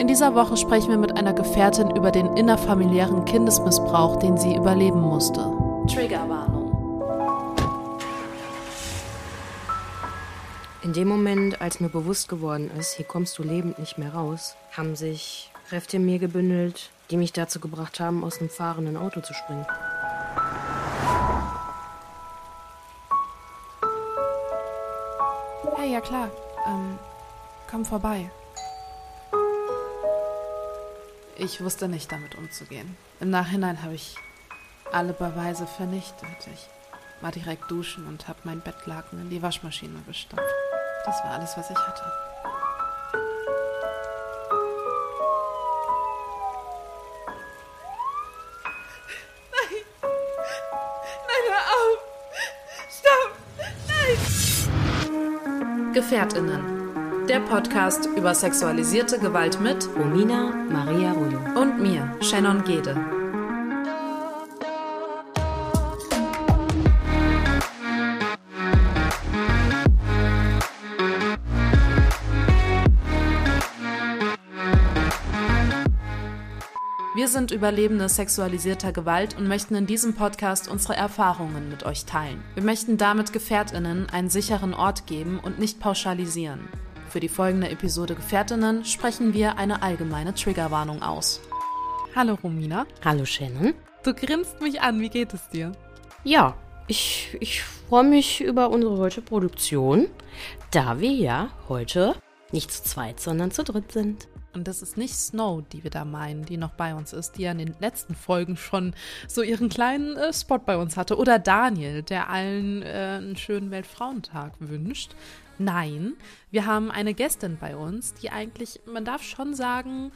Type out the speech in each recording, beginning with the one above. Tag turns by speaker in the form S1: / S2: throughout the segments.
S1: In dieser Woche sprechen wir mit einer Gefährtin über den innerfamiliären Kindesmissbrauch, den sie überleben musste. Triggerwarnung.
S2: In dem Moment, als mir bewusst geworden ist, hier kommst du lebend nicht mehr raus, haben sich Kräfte in mir gebündelt, die mich dazu gebracht haben, aus einem fahrenden Auto zu springen.
S1: Hey, ja klar. Ähm, komm vorbei. Ich wusste nicht, damit umzugehen. Im Nachhinein habe ich alle Beweise vernichtet. Ich war direkt duschen und habe mein Bettlaken in die Waschmaschine gestopft. Das war alles, was ich hatte.
S3: Nein! Nein, hör auf! Stopp! Nein!
S1: Gefährtinnen der Podcast über sexualisierte Gewalt mit
S2: Romina Maria Rollo
S1: und mir, Shannon Gede. Wir sind Überlebende sexualisierter Gewalt und möchten in diesem Podcast unsere Erfahrungen mit euch teilen. Wir möchten damit Gefährtinnen einen sicheren Ort geben und nicht pauschalisieren. Für die folgende Episode Gefährtinnen sprechen wir eine allgemeine Triggerwarnung aus. Hallo Romina.
S2: Hallo Shannon.
S1: Du grinst mich an, wie geht es dir?
S2: Ja, ich, ich freue mich über unsere heutige Produktion, da wir ja heute nicht zu zweit, sondern zu dritt sind.
S1: Und das ist nicht Snow, die wir da meinen, die noch bei uns ist, die ja in den letzten Folgen schon so ihren kleinen äh, Spot bei uns hatte. Oder Daniel, der allen äh, einen schönen Weltfrauentag wünscht. Nein, wir haben eine Gästin bei uns, die eigentlich, man darf schon sagen,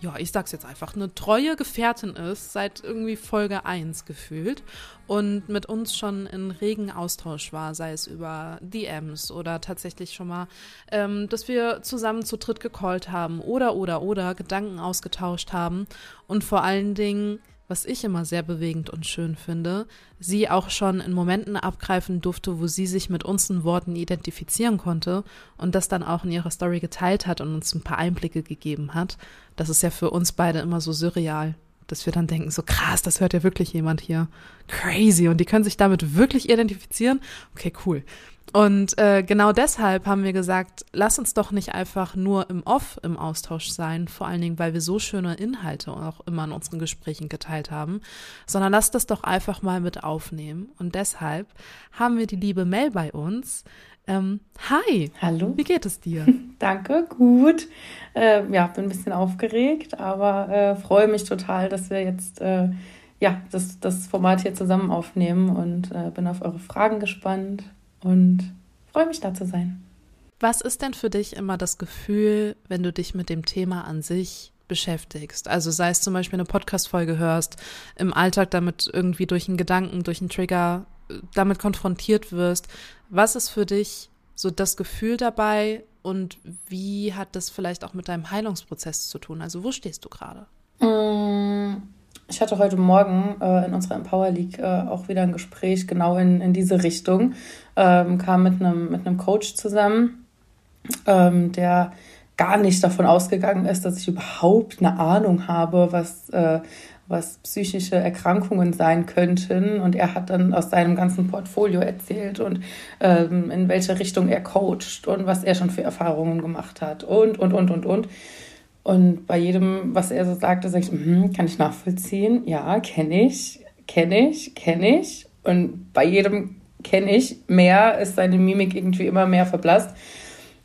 S1: ja, ich sag's jetzt einfach, eine treue Gefährtin ist, seit irgendwie Folge 1 gefühlt und mit uns schon in regen Austausch war, sei es über DMs oder tatsächlich schon mal, ähm, dass wir zusammen zu dritt gecallt haben oder, oder, oder Gedanken ausgetauscht haben und vor allen Dingen was ich immer sehr bewegend und schön finde, sie auch schon in Momenten abgreifen durfte, wo sie sich mit unseren Worten identifizieren konnte und das dann auch in ihrer Story geteilt hat und uns ein paar Einblicke gegeben hat. Das ist ja für uns beide immer so surreal, dass wir dann denken, so krass, das hört ja wirklich jemand hier. Crazy. Und die können sich damit wirklich identifizieren. Okay, cool. Und äh, genau deshalb haben wir gesagt, lass uns doch nicht einfach nur im Off im Austausch sein, vor allen Dingen, weil wir so schöne Inhalte auch immer in unseren Gesprächen geteilt haben, sondern lass das doch einfach mal mit aufnehmen. Und deshalb haben wir die liebe Mel bei uns. Ähm, hi.
S4: Hallo.
S1: Wie geht es dir?
S4: Danke, gut. Äh, ja, bin ein bisschen aufgeregt, aber äh, freue mich total, dass wir jetzt äh, ja, das, das Format hier zusammen aufnehmen und äh, bin auf eure Fragen gespannt und freue mich da zu sein.
S1: Was ist denn für dich immer das Gefühl, wenn du dich mit dem Thema an sich beschäftigst? Also sei es zum Beispiel eine Podcast-Folge hörst, im Alltag damit irgendwie durch einen Gedanken, durch einen Trigger äh, damit konfrontiert wirst. Was ist für dich so das Gefühl dabei und wie hat das vielleicht auch mit deinem Heilungsprozess zu tun? Also wo stehst du gerade?
S4: Mm, ich hatte heute Morgen äh, in unserer Empower League äh, auch wieder ein Gespräch genau in, in diese Richtung. Ähm, kam mit einem mit Coach zusammen, ähm, der gar nicht davon ausgegangen ist, dass ich überhaupt eine Ahnung habe, was, äh, was psychische Erkrankungen sein könnten. Und er hat dann aus seinem ganzen Portfolio erzählt und ähm, in welche Richtung er coacht und was er schon für Erfahrungen gemacht hat und, und, und, und, und. Und bei jedem, was er so sagte, sage ich, mm, kann ich nachvollziehen. Ja, kenne ich, kenne ich, kenne ich. Und bei jedem kenne ich mehr, ist seine Mimik irgendwie immer mehr verblasst.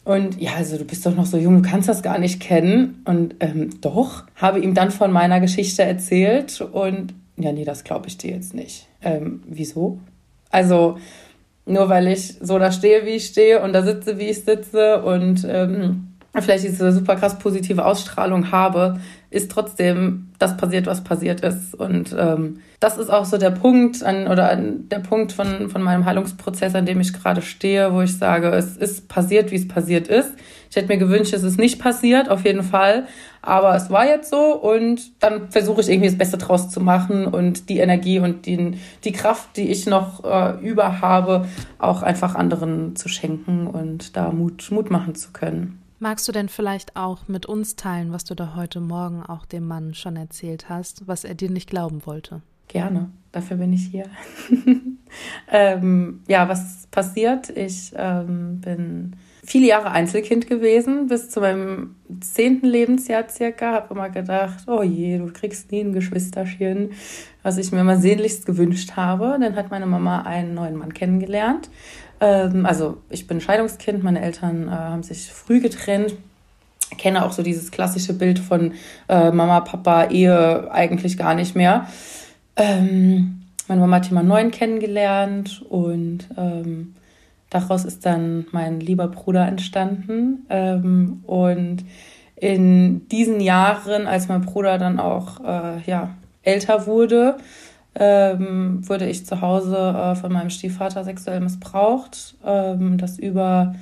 S4: Und ja, also du bist doch noch so jung, du kannst das gar nicht kennen. Und ähm, doch, habe ihm dann von meiner Geschichte erzählt. Und ja, nee, das glaube ich dir jetzt nicht. Ähm, wieso? Also, nur weil ich so da stehe, wie ich stehe und da sitze, wie ich sitze und ähm, vielleicht diese super krass positive Ausstrahlung habe, ist trotzdem das passiert, was passiert ist. Und ähm, das ist auch so der Punkt an, oder an der Punkt von, von meinem Heilungsprozess, an dem ich gerade stehe, wo ich sage, es ist passiert, wie es passiert ist. Ich hätte mir gewünscht, es ist nicht passiert, auf jeden Fall. Aber es war jetzt so und dann versuche ich irgendwie das Beste draus zu machen und die Energie und die, die Kraft, die ich noch äh, über habe, auch einfach anderen zu schenken und da Mut, Mut machen zu können.
S1: Magst du denn vielleicht auch mit uns teilen, was du da heute Morgen auch dem Mann schon erzählt hast, was er dir nicht glauben wollte?
S4: Gerne, dafür bin ich hier. ähm, ja, was passiert? Ich ähm, bin viele Jahre Einzelkind gewesen, bis zu meinem zehnten Lebensjahr circa. Habe immer gedacht, oh je, du kriegst nie ein Geschwisterchen, was ich mir immer sehnlichst gewünscht habe. Dann hat meine Mama einen neuen Mann kennengelernt. Ähm, also ich bin Scheidungskind, meine Eltern äh, haben sich früh getrennt. Ich kenne auch so dieses klassische Bild von äh, Mama, Papa, Ehe eigentlich gar nicht mehr. Ähm, meine Mama hat jemanden neuen kennengelernt und ähm, daraus ist dann mein lieber Bruder entstanden. Ähm, und in diesen Jahren, als mein Bruder dann auch äh, ja, älter wurde, ähm, wurde ich zu Hause äh, von meinem Stiefvater sexuell missbraucht. Ähm, das über,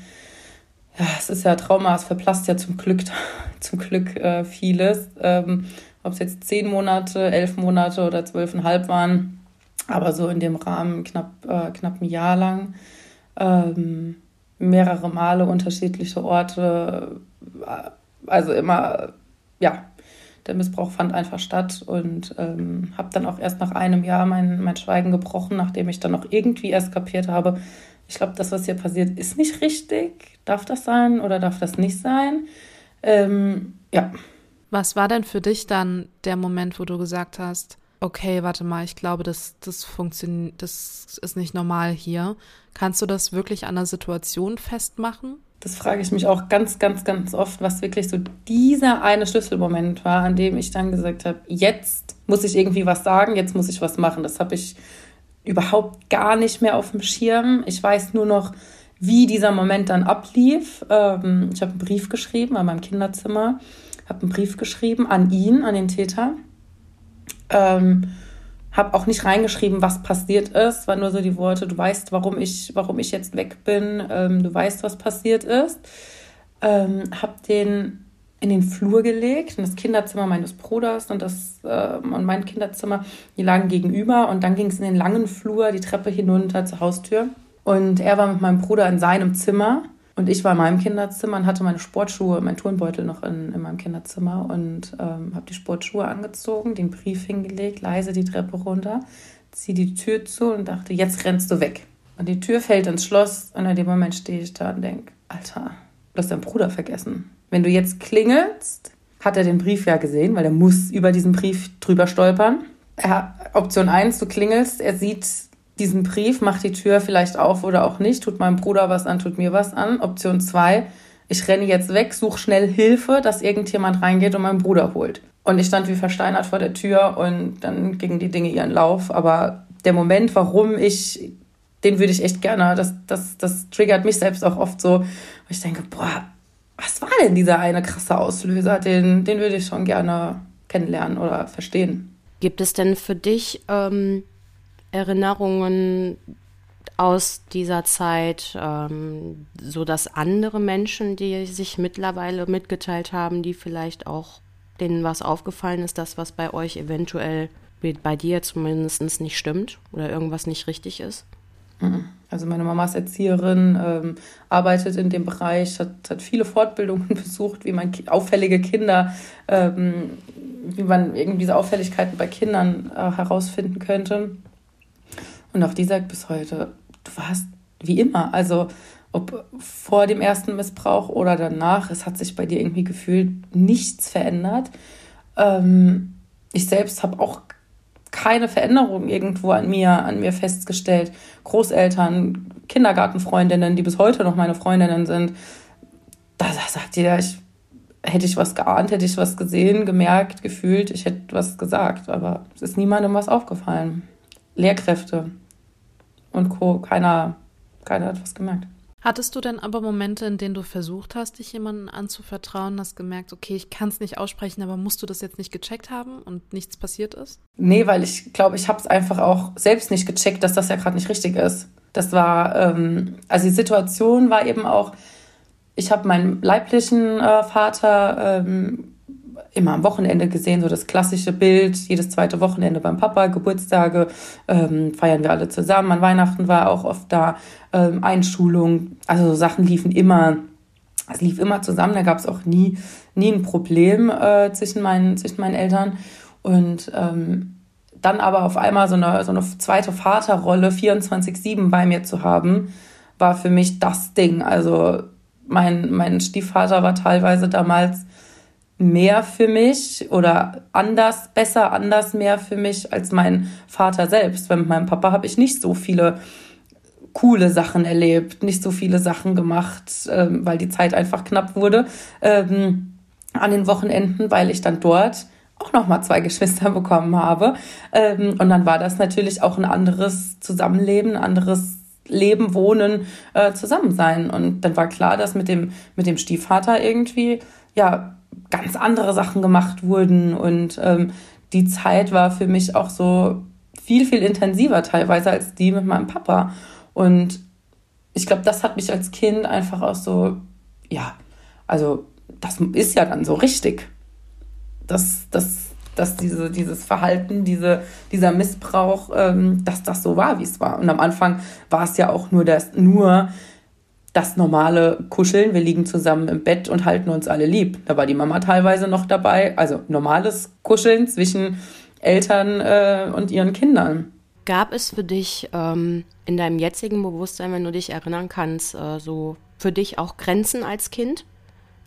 S4: ja, es ist ja Trauma, es verblasst ja zum Glück, zum Glück äh, vieles. Ähm, Ob es jetzt zehn Monate, elf Monate oder zwölfeinhalb waren, aber so in dem Rahmen knapp, äh, knapp ein Jahr lang. Ähm, mehrere Male unterschiedliche Orte, äh, also immer, ja, der Missbrauch fand einfach statt und ähm, habe dann auch erst nach einem Jahr mein, mein Schweigen gebrochen, nachdem ich dann auch irgendwie erst kapiert habe, ich glaube, das, was hier passiert, ist nicht richtig. Darf das sein oder darf das nicht sein? Ähm, ja.
S1: Was war denn für dich dann der Moment, wo du gesagt hast, okay, warte mal, ich glaube, das, das funktioniert, das ist nicht normal hier. Kannst du das wirklich an der Situation festmachen?
S4: Das frage ich mich auch ganz, ganz, ganz oft, was wirklich so dieser eine Schlüsselmoment war, an dem ich dann gesagt habe, jetzt muss ich irgendwie was sagen, jetzt muss ich was machen. Das habe ich überhaupt gar nicht mehr auf dem Schirm. Ich weiß nur noch, wie dieser Moment dann ablief. Ähm, ich habe einen Brief geschrieben an meinem Kinderzimmer, habe einen Brief geschrieben an ihn, an den Täter. Ähm, habe auch nicht reingeschrieben, was passiert ist, war nur so die Worte, du weißt, warum ich, warum ich jetzt weg bin, ähm, du weißt, was passiert ist. Ähm, habe den in den Flur gelegt, in das Kinderzimmer meines Bruders und, das, äh, und mein Kinderzimmer, die lagen gegenüber und dann ging es in den langen Flur, die Treppe hinunter zur Haustür. Und er war mit meinem Bruder in seinem Zimmer und ich war in meinem Kinderzimmer und hatte meine Sportschuhe, meinen Turnbeutel noch in, in meinem Kinderzimmer und ähm, habe die Sportschuhe angezogen, den Brief hingelegt, leise die Treppe runter, ziehe die Tür zu und dachte, jetzt rennst du weg. Und die Tür fällt ins Schloss und in dem Moment stehe ich da und denke, Alter, du hast deinen Bruder vergessen. Wenn du jetzt klingelst, hat er den Brief ja gesehen, weil er muss über diesen Brief drüber stolpern. Er, Option 1, du klingelst, er sieht diesen Brief, macht die Tür vielleicht auf oder auch nicht, tut meinem Bruder was an, tut mir was an. Option 2, ich renne jetzt weg, suche schnell Hilfe, dass irgendjemand reingeht und meinen Bruder holt. Und ich stand wie versteinert vor der Tür und dann gingen die Dinge ihren Lauf. Aber der Moment, warum ich, den würde ich echt gerne, das, das, das triggert mich selbst auch oft so, ich denke, boah, was war denn dieser eine krasse Auslöser? Den, den würde ich schon gerne kennenlernen oder verstehen.
S2: Gibt es denn für dich ähm, Erinnerungen aus dieser Zeit, ähm, so dass andere Menschen, die sich mittlerweile mitgeteilt haben, die vielleicht auch denen was aufgefallen ist, das was bei euch eventuell bei dir zumindest nicht stimmt oder irgendwas nicht richtig ist?
S4: Mhm. Also meine Mama ist Erzieherin, ähm, arbeitet in dem Bereich, hat, hat viele Fortbildungen besucht, wie man auffällige Kinder, ähm, wie man irgendwie diese Auffälligkeiten bei Kindern äh, herausfinden könnte. Und auch die sagt bis heute, du warst wie immer. Also ob vor dem ersten Missbrauch oder danach, es hat sich bei dir irgendwie gefühlt nichts verändert. Ähm, ich selbst habe auch keine Veränderung irgendwo an mir, an mir festgestellt. Großeltern, Kindergartenfreundinnen, die bis heute noch meine Freundinnen sind, da sagt jeder, ich hätte ich was geahnt, hätte ich was gesehen, gemerkt, gefühlt, ich hätte was gesagt, aber es ist niemandem was aufgefallen. Lehrkräfte und Co. Keiner, keiner hat was gemerkt.
S1: Hattest du denn aber Momente, in denen du versucht hast, dich jemandem anzuvertrauen, hast gemerkt, okay, ich kann es nicht aussprechen, aber musst du das jetzt nicht gecheckt haben und nichts passiert ist?
S4: Nee, weil ich glaube, ich habe es einfach auch selbst nicht gecheckt, dass das ja gerade nicht richtig ist. Das war, ähm, also die Situation war eben auch, ich habe meinen leiblichen äh, Vater ähm, immer am Wochenende gesehen, so das klassische Bild, jedes zweite Wochenende beim Papa, Geburtstage ähm, feiern wir alle zusammen. An Weihnachten war auch oft da, ähm, Einschulung, also so Sachen liefen immer. Es lief immer zusammen, da gab es auch nie, nie ein Problem äh, zwischen, meinen, zwischen meinen Eltern. Und ähm, dann aber auf einmal so eine, so eine zweite Vaterrolle 24-7 bei mir zu haben, war für mich das Ding. Also mein, mein Stiefvater war teilweise damals mehr für mich oder anders, besser, anders mehr für mich als mein Vater selbst. Weil mit meinem Papa habe ich nicht so viele coole Sachen erlebt, nicht so viele Sachen gemacht, ähm, weil die Zeit einfach knapp wurde ähm, an den Wochenenden, weil ich dann dort auch noch mal zwei Geschwister bekommen habe. Ähm, und dann war das natürlich auch ein anderes Zusammenleben, ein anderes Leben, Wohnen, äh, zusammen sein. Und dann war klar, dass mit dem, mit dem Stiefvater irgendwie, ja, ganz andere Sachen gemacht wurden. Und ähm, die Zeit war für mich auch so viel, viel intensiver teilweise als die mit meinem Papa. Und ich glaube, das hat mich als Kind einfach auch so, ja, also das ist ja dann so richtig. Das, das, dass diese, dieses Verhalten, diese, dieser Missbrauch, ähm, dass das so war, wie es war. Und am Anfang war es ja auch nur das, nur das normale Kuscheln. Wir liegen zusammen im Bett und halten uns alle lieb. Da war die Mama teilweise noch dabei. Also normales Kuscheln zwischen Eltern äh, und ihren Kindern.
S2: Gab es für dich ähm, in deinem jetzigen Bewusstsein, wenn du dich erinnern kannst, äh, so für dich auch Grenzen als Kind,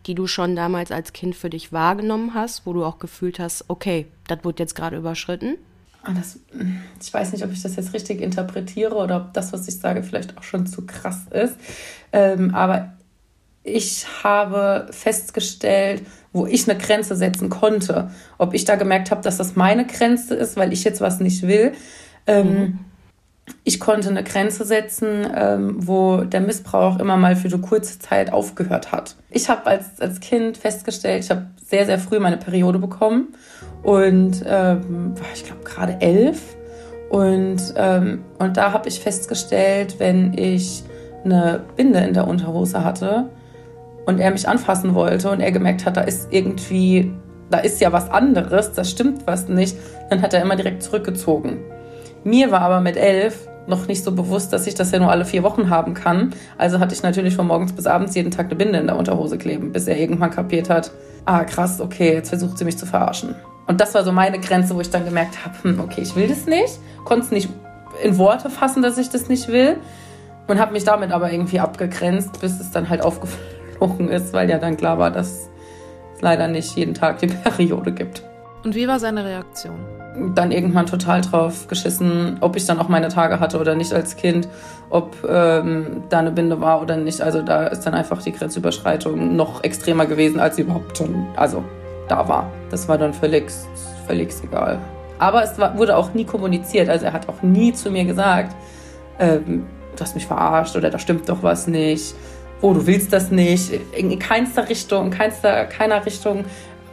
S2: die du schon damals als Kind für dich wahrgenommen hast, wo du auch gefühlt hast, okay, das wird jetzt gerade überschritten?
S4: Ah, das, ich weiß nicht, ob ich das jetzt richtig interpretiere oder ob das, was ich sage, vielleicht auch schon zu krass ist. Ähm, aber ich habe festgestellt, wo ich eine Grenze setzen konnte. Ob ich da gemerkt habe, dass das meine Grenze ist, weil ich jetzt was nicht will, ähm, mhm. Ich konnte eine Grenze setzen, ähm, wo der Missbrauch immer mal für eine kurze Zeit aufgehört hat. Ich habe als, als Kind festgestellt, ich habe sehr, sehr früh meine Periode bekommen und ähm, ich glaube gerade elf. Und, ähm, und da habe ich festgestellt, wenn ich eine Binde in der Unterhose hatte und er mich anfassen wollte und er gemerkt hat, da ist irgendwie, da ist ja was anderes, da stimmt was nicht, dann hat er immer direkt zurückgezogen. Mir war aber mit elf noch nicht so bewusst, dass ich das ja nur alle vier Wochen haben kann. Also hatte ich natürlich von morgens bis abends jeden Tag eine Binde in der Unterhose kleben, bis er irgendwann kapiert hat, ah krass, okay, jetzt versucht sie mich zu verarschen. Und das war so meine Grenze, wo ich dann gemerkt habe, hm, okay, ich will das nicht, konnte es nicht in Worte fassen, dass ich das nicht will und habe mich damit aber irgendwie abgegrenzt, bis es dann halt aufgeflogen ist, weil ja dann klar war, dass es leider nicht jeden Tag die Periode gibt.
S1: Und wie war seine Reaktion?
S4: dann irgendwann total drauf geschissen, ob ich dann auch meine Tage hatte oder nicht als Kind, ob ähm, da eine Binde war oder nicht. Also da ist dann einfach die Grenzüberschreitung noch extremer gewesen, als sie überhaupt schon also da war. Das war dann völlig, völlig egal. Aber es war, wurde auch nie kommuniziert. Also er hat auch nie zu mir gesagt, ähm, du hast mich verarscht oder da stimmt doch was nicht. Oh, du willst das nicht. In keinster Richtung, in keinster, keiner Richtung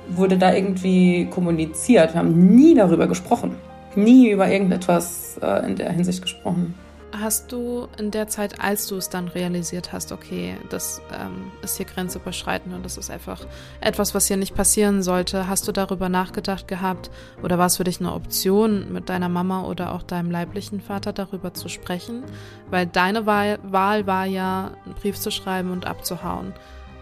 S4: wurde da irgendwie kommuniziert. Wir haben nie darüber gesprochen. Nie über irgendetwas äh, in der Hinsicht gesprochen.
S1: Hast du in der Zeit, als du es dann realisiert hast, okay, das ähm, ist hier grenzüberschreitend und das ist einfach etwas, was hier nicht passieren sollte, hast du darüber nachgedacht gehabt oder war es für dich eine Option, mit deiner Mama oder auch deinem leiblichen Vater darüber zu sprechen? Weil deine Wahl, Wahl war ja, einen Brief zu schreiben und abzuhauen,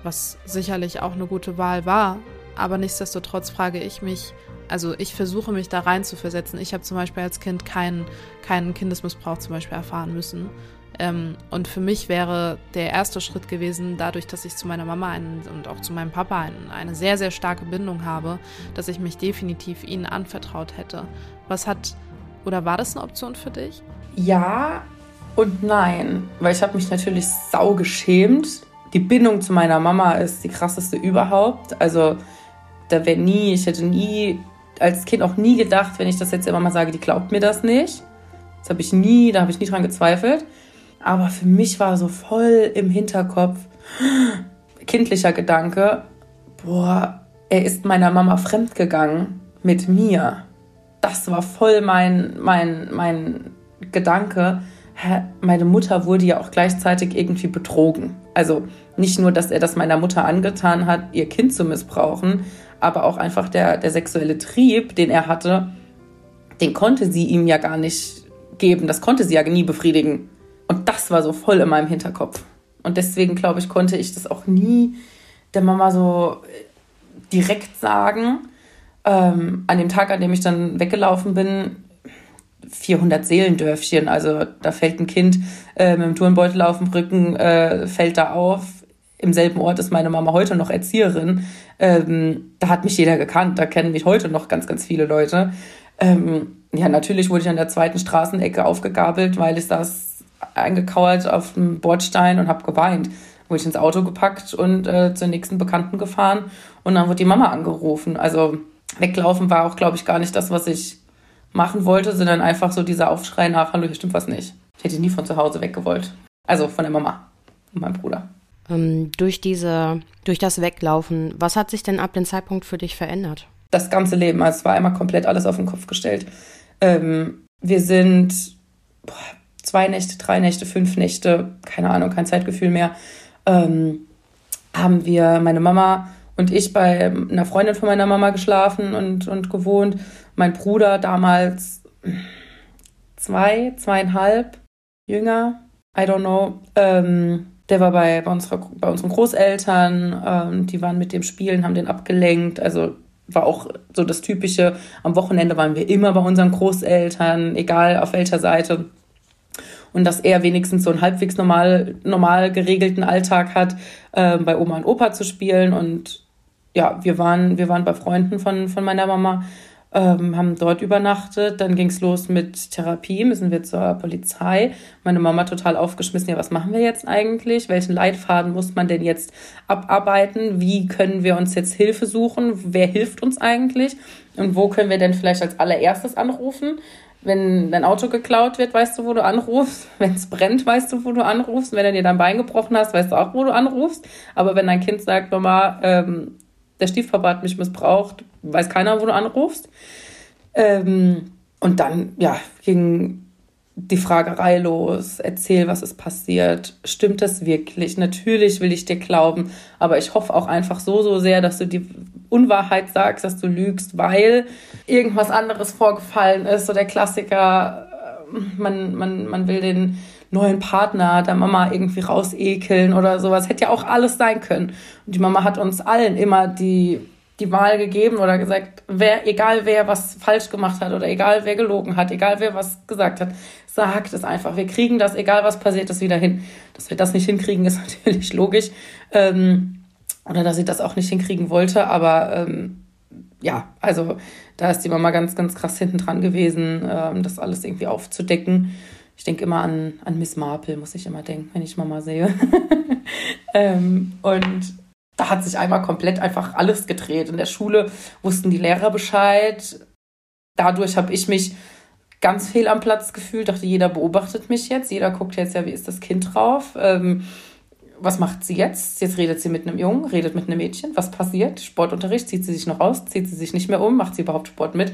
S1: was sicherlich auch eine gute Wahl war, aber nichtsdestotrotz frage ich mich, also ich versuche mich da rein zu versetzen. Ich habe zum Beispiel als Kind keinen, keinen Kindesmissbrauch zum Beispiel erfahren müssen. Ähm, und für mich wäre der erste Schritt gewesen, dadurch, dass ich zu meiner Mama einen, und auch zu meinem Papa einen, eine sehr, sehr starke Bindung habe, dass ich mich definitiv ihnen anvertraut hätte. Was hat, oder war das eine Option für dich?
S4: Ja und nein, weil ich habe mich natürlich sau geschämt. Die Bindung zu meiner Mama ist die krasseste überhaupt. Also da wäre nie, ich hätte nie, als Kind auch nie gedacht, wenn ich das jetzt immer mal sage, die glaubt mir das nicht. Das habe ich nie, da habe ich nie dran gezweifelt. Aber für mich war so voll im Hinterkopf kindlicher Gedanke, boah, er ist meiner Mama fremdgegangen mit mir. Das war voll mein, mein, mein Gedanke. Meine Mutter wurde ja auch gleichzeitig irgendwie betrogen. Also nicht nur, dass er das meiner Mutter angetan hat, ihr Kind zu missbrauchen, aber auch einfach der, der sexuelle Trieb, den er hatte, den konnte sie ihm ja gar nicht geben. Das konnte sie ja nie befriedigen. Und das war so voll in meinem Hinterkopf. Und deswegen, glaube ich, konnte ich das auch nie der Mama so direkt sagen. Ähm, an dem Tag, an dem ich dann weggelaufen bin, 400 Seelendörfchen. Also da fällt ein Kind äh, mit dem Turnbeutel auf dem Rücken, äh, fällt da auf. Im selben Ort ist meine Mama heute noch Erzieherin. Ähm, da hat mich jeder gekannt. Da kennen mich heute noch ganz, ganz viele Leute. Ähm, ja, natürlich wurde ich an der zweiten Straßenecke aufgegabelt, weil ich saß eingekauert auf dem Bordstein und habe geweint. Wurde ich ins Auto gepackt und äh, zur nächsten Bekannten gefahren und dann wurde die Mama angerufen. Also weglaufen war auch, glaube ich, gar nicht das, was ich machen wollte, sondern einfach so dieser Aufschrei nach, hallo, hier stimmt was nicht. Ich hätte nie von zu Hause weggewollt. Also von der Mama und meinem Bruder.
S2: Ähm, durch diese, durch das Weglaufen, was hat sich denn ab dem Zeitpunkt für dich verändert?
S4: Das ganze Leben, also es war einmal komplett alles auf den Kopf gestellt. Ähm, wir sind boah, zwei Nächte, drei Nächte, fünf Nächte, keine Ahnung, kein Zeitgefühl mehr, ähm, haben wir, meine Mama und ich bei einer Freundin von meiner Mama geschlafen und, und gewohnt. Mein Bruder damals zwei, zweieinhalb, jünger, I don't know. Ähm, der war bei, bei, unserer, bei unseren Großeltern, ähm, die waren mit dem Spielen, haben den abgelenkt. Also war auch so das Typische. Am Wochenende waren wir immer bei unseren Großeltern, egal auf welcher Seite. Und dass er wenigstens so einen halbwegs normal, normal geregelten Alltag hat, äh, bei Oma und Opa zu spielen. Und ja, wir waren, wir waren bei Freunden von, von meiner Mama ähm, haben dort übernachtet. Dann ging es los mit Therapie, müssen wir zur Polizei. Meine Mama total aufgeschmissen, ja, was machen wir jetzt eigentlich? Welchen Leitfaden muss man denn jetzt abarbeiten? Wie können wir uns jetzt Hilfe suchen? Wer hilft uns eigentlich? Und wo können wir denn vielleicht als allererstes anrufen? Wenn dein Auto geklaut wird, weißt du, wo du anrufst. Wenn es brennt, weißt du, wo du anrufst. Wenn du dir dein Bein gebrochen hast, weißt du auch, wo du anrufst. Aber wenn dein Kind sagt, Mama, ähm, der Stiefpapa hat mich missbraucht, weiß keiner, wo du anrufst. Ähm, und dann, ja, ging die Fragerei los, erzähl, was ist passiert, stimmt das wirklich? Natürlich will ich dir glauben, aber ich hoffe auch einfach so, so sehr, dass du die Unwahrheit sagst, dass du lügst, weil irgendwas anderes vorgefallen ist. So der Klassiker, äh, man, man, man will den neuen Partner der Mama irgendwie rausekeln oder sowas. Hätte ja auch alles sein können. Und die Mama hat uns allen immer die, die Wahl gegeben oder gesagt, wer, egal wer was falsch gemacht hat oder egal wer gelogen hat, egal wer was gesagt hat, sagt es einfach. Wir kriegen das, egal was passiert, das wieder hin. Dass wir das nicht hinkriegen, ist natürlich logisch. Ähm, oder dass sie das auch nicht hinkriegen wollte, aber ähm, ja, also da ist die Mama ganz, ganz krass hinten dran gewesen, ähm, das alles irgendwie aufzudecken ich denke immer an, an Miss Marple, muss ich immer denken, wenn ich Mama sehe. ähm, und da hat sich einmal komplett einfach alles gedreht. In der Schule wussten die Lehrer Bescheid. Dadurch habe ich mich ganz fehl am Platz gefühlt. Dachte, jeder beobachtet mich jetzt. Jeder guckt jetzt ja, wie ist das Kind drauf? Ähm, was macht sie jetzt? Jetzt redet sie mit einem Jungen, redet mit einem Mädchen. Was passiert? Sportunterricht, zieht sie sich noch aus, zieht sie sich nicht mehr um, macht sie überhaupt Sport mit?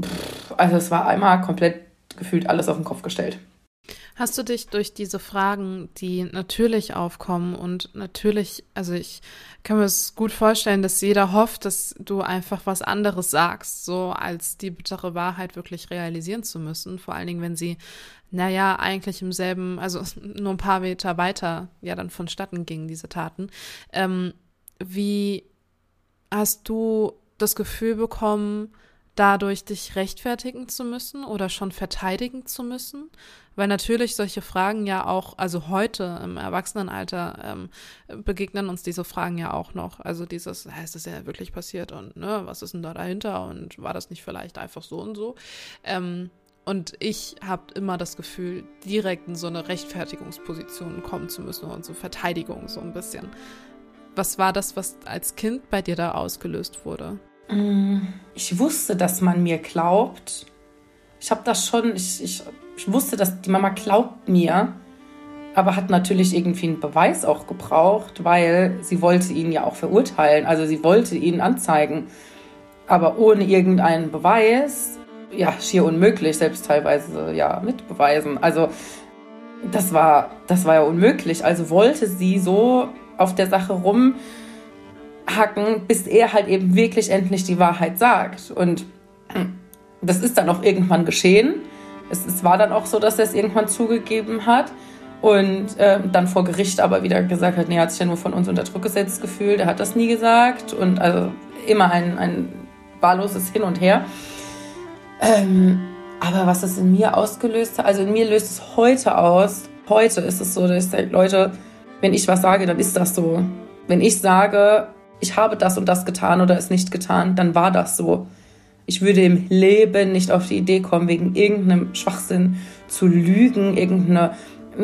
S4: Pff, also es war einmal komplett gefühlt alles auf den Kopf gestellt.
S1: Hast du dich durch diese Fragen, die natürlich aufkommen und natürlich, also ich kann mir es gut vorstellen, dass jeder hofft, dass du einfach was anderes sagst, so als die bittere Wahrheit wirklich realisieren zu müssen. Vor allen Dingen, wenn sie, naja, eigentlich im selben, also nur ein paar Meter weiter ja dann vonstatten gingen, diese Taten. Ähm, wie hast du das Gefühl bekommen, dadurch dich rechtfertigen zu müssen oder schon verteidigen zu müssen? Weil natürlich solche Fragen ja auch, also heute im Erwachsenenalter ähm, begegnen uns diese Fragen ja auch noch. Also dieses, ist das ja wirklich passiert und ne, was ist denn da dahinter und war das nicht vielleicht einfach so und so? Ähm, und ich habe immer das Gefühl, direkt in so eine Rechtfertigungsposition kommen zu müssen und so Verteidigung so ein bisschen. Was war das, was als Kind bei dir da ausgelöst wurde?
S4: Ich wusste, dass man mir glaubt. Ich habe das schon, ich, ich, ich wusste, dass die Mama glaubt mir, aber hat natürlich irgendwie einen Beweis auch gebraucht, weil sie wollte ihn ja auch verurteilen. Also sie wollte ihn anzeigen. Aber ohne irgendeinen Beweis, ja, schier unmöglich, selbst teilweise ja mit Beweisen. Also das war, das war ja unmöglich. Also wollte sie so auf der Sache rum hacken, bis er halt eben wirklich endlich die Wahrheit sagt. Und das ist dann auch irgendwann geschehen. Es, es war dann auch so, dass er es irgendwann zugegeben hat. Und äh, dann vor Gericht aber wieder gesagt hat, nee, er hat sich ja nur von uns unter Druck gesetzt gefühlt, er hat das nie gesagt. Und also immer ein, ein wahlloses Hin und Her. Ähm, aber was das in mir ausgelöst hat, also in mir löst es heute aus. Heute ist es so, dass ich sage, Leute, wenn ich was sage, dann ist das so. Wenn ich sage, ich habe das und das getan oder es nicht getan, dann war das so. Ich würde im Leben nicht auf die Idee kommen, wegen irgendeinem Schwachsinn zu lügen, irgendeinen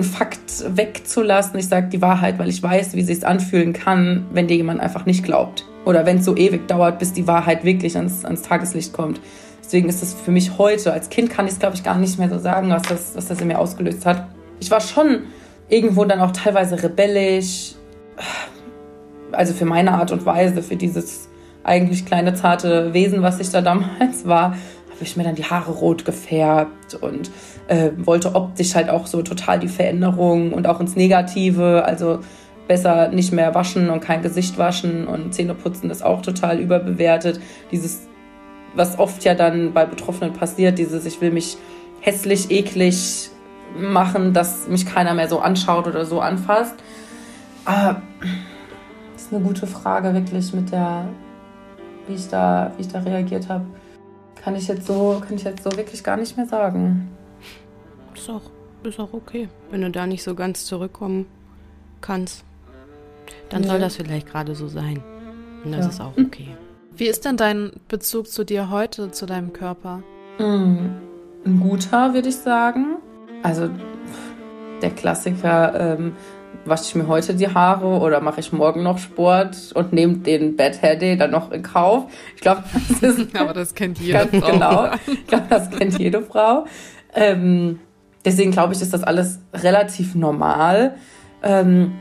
S4: Fakt wegzulassen. Ich sage die Wahrheit, weil ich weiß, wie sich anfühlen kann, wenn dir jemand einfach nicht glaubt. Oder wenn es so ewig dauert, bis die Wahrheit wirklich ans, ans Tageslicht kommt. Deswegen ist es für mich heute, als Kind kann ich es, glaube ich, gar nicht mehr so sagen, was das, was das in mir ausgelöst hat. Ich war schon irgendwo dann auch teilweise rebellisch. Also für meine Art und Weise, für dieses eigentlich kleine, zarte Wesen, was ich da damals war, habe ich mir dann die Haare rot gefärbt und äh, wollte optisch halt auch so total die Veränderung und auch ins Negative. Also besser nicht mehr waschen und kein Gesicht waschen und Zähne putzen ist auch total überbewertet. Dieses, was oft ja dann bei Betroffenen passiert, dieses, ich will mich hässlich, eklig machen, dass mich keiner mehr so anschaut oder so anfasst. Aber ist eine gute Frage, wirklich mit der, wie ich da, wie ich da reagiert habe. Kann ich jetzt so, kann ich jetzt so wirklich gar nicht mehr sagen.
S2: Ist auch, ist auch okay, wenn du da nicht so ganz zurückkommen kannst. Dann soll das vielleicht gerade so sein. Und das ja. ist auch okay.
S1: Wie ist denn dein Bezug zu dir heute, zu deinem Körper?
S4: Mm, ein guter, würde ich sagen. Also der Klassiker, ähm, wasche ich mir heute die Haare oder mache ich morgen noch Sport und nehme den Bad Hair Day dann noch in Kauf. Ich glaube,
S1: das ist. Aber das kennt jede
S4: Frau. Genau. Ich glaube, das kennt jede Frau. Ähm, deswegen glaube ich, ist das alles relativ normal. Ähm,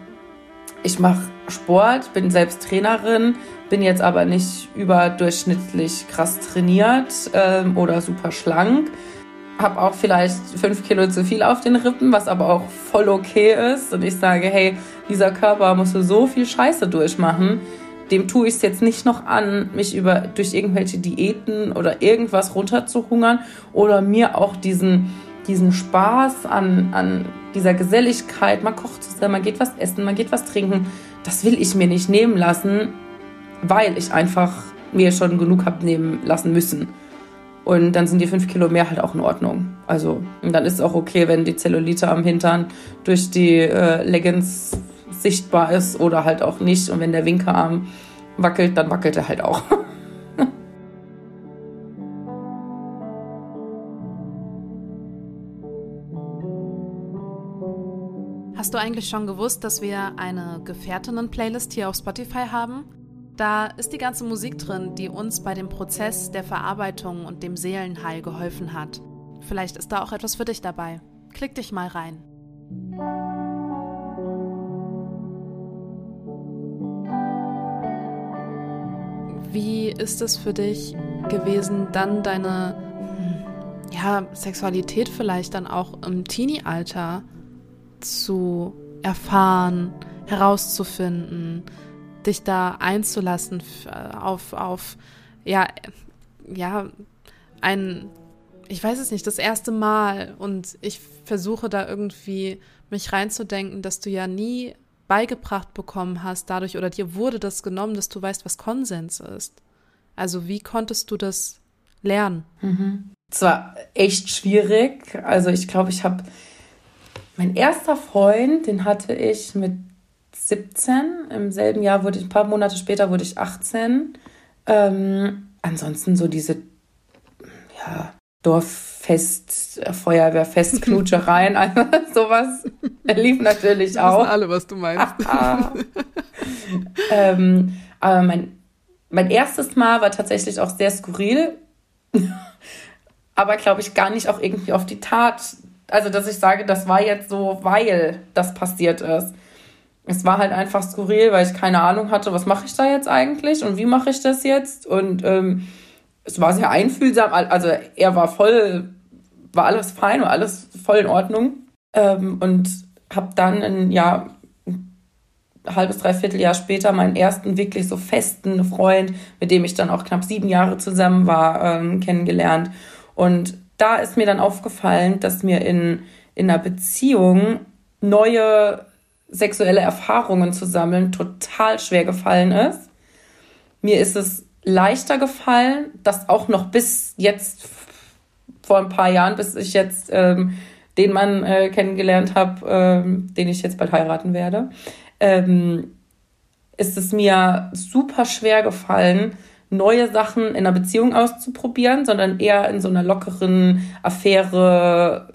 S4: ich mache Sport, bin selbst Trainerin, bin jetzt aber nicht überdurchschnittlich krass trainiert ähm, oder super schlank. Habe auch vielleicht fünf Kilo zu viel auf den Rippen, was aber auch voll okay ist. Und ich sage, hey, dieser Körper muss so viel Scheiße durchmachen. Dem tue ich es jetzt nicht noch an, mich über durch irgendwelche Diäten oder irgendwas runterzuhungern oder mir auch diesen, diesen Spaß an, an dieser Geselligkeit, man kocht zusammen, man geht was essen, man geht was trinken, das will ich mir nicht nehmen lassen, weil ich einfach mir schon genug habe nehmen lassen müssen. Und dann sind die fünf Kilo mehr halt auch in Ordnung. Also, und dann ist es auch okay, wenn die Zellulite am Hintern durch die äh, Leggings sichtbar ist oder halt auch nicht. Und wenn der Winkearm wackelt, dann wackelt er halt auch.
S1: Hast du eigentlich schon gewusst, dass wir eine Gefährtinnen-Playlist hier auf Spotify haben? Da ist die ganze Musik drin, die uns bei dem Prozess der Verarbeitung und dem Seelenheil geholfen hat. Vielleicht ist da auch etwas für dich dabei. Klick dich mal rein. Wie ist es für dich gewesen, dann deine ja, Sexualität vielleicht dann auch im Teenie-Alter zu erfahren, herauszufinden, dich da einzulassen auf, auf ja, ja, ein, ich weiß es nicht, das erste Mal und ich versuche da irgendwie mich reinzudenken, dass du ja nie beigebracht bekommen hast dadurch oder dir wurde das genommen, dass du weißt, was Konsens ist. Also wie konntest du das lernen?
S4: Mhm. Es war echt schwierig. Also ich glaube, ich habe mein erster Freund, den hatte ich mit 17. Im selben Jahr wurde ich, ein paar Monate später wurde ich 18. Ähm, ansonsten so diese, ja, Dorffest, Feuerwehrfest, Knutschereien, also sowas lief natürlich auch.
S1: Das alle, was du meinst.
S4: ähm, aber mein, mein erstes Mal war tatsächlich auch sehr skurril, aber glaube ich gar nicht auch irgendwie auf die Tat also dass ich sage, das war jetzt so, weil das passiert ist. Es war halt einfach skurril, weil ich keine Ahnung hatte, was mache ich da jetzt eigentlich und wie mache ich das jetzt. Und ähm, es war sehr einfühlsam. Also er war voll, war alles fein, war alles voll in Ordnung. Ähm, und habe dann ein Jahr, ein halbes, dreiviertel Jahr später meinen ersten wirklich so festen Freund, mit dem ich dann auch knapp sieben Jahre zusammen war, ähm, kennengelernt. Und da ist mir dann aufgefallen, dass mir in, in einer Beziehung neue sexuelle Erfahrungen zu sammeln total schwer gefallen ist. Mir ist es leichter gefallen, das auch noch bis jetzt vor ein paar Jahren, bis ich jetzt ähm, den Mann äh, kennengelernt habe, ähm, den ich jetzt bald heiraten werde, ähm, ist es mir super schwer gefallen, neue Sachen in einer Beziehung auszuprobieren, sondern eher in so einer lockeren Affäre,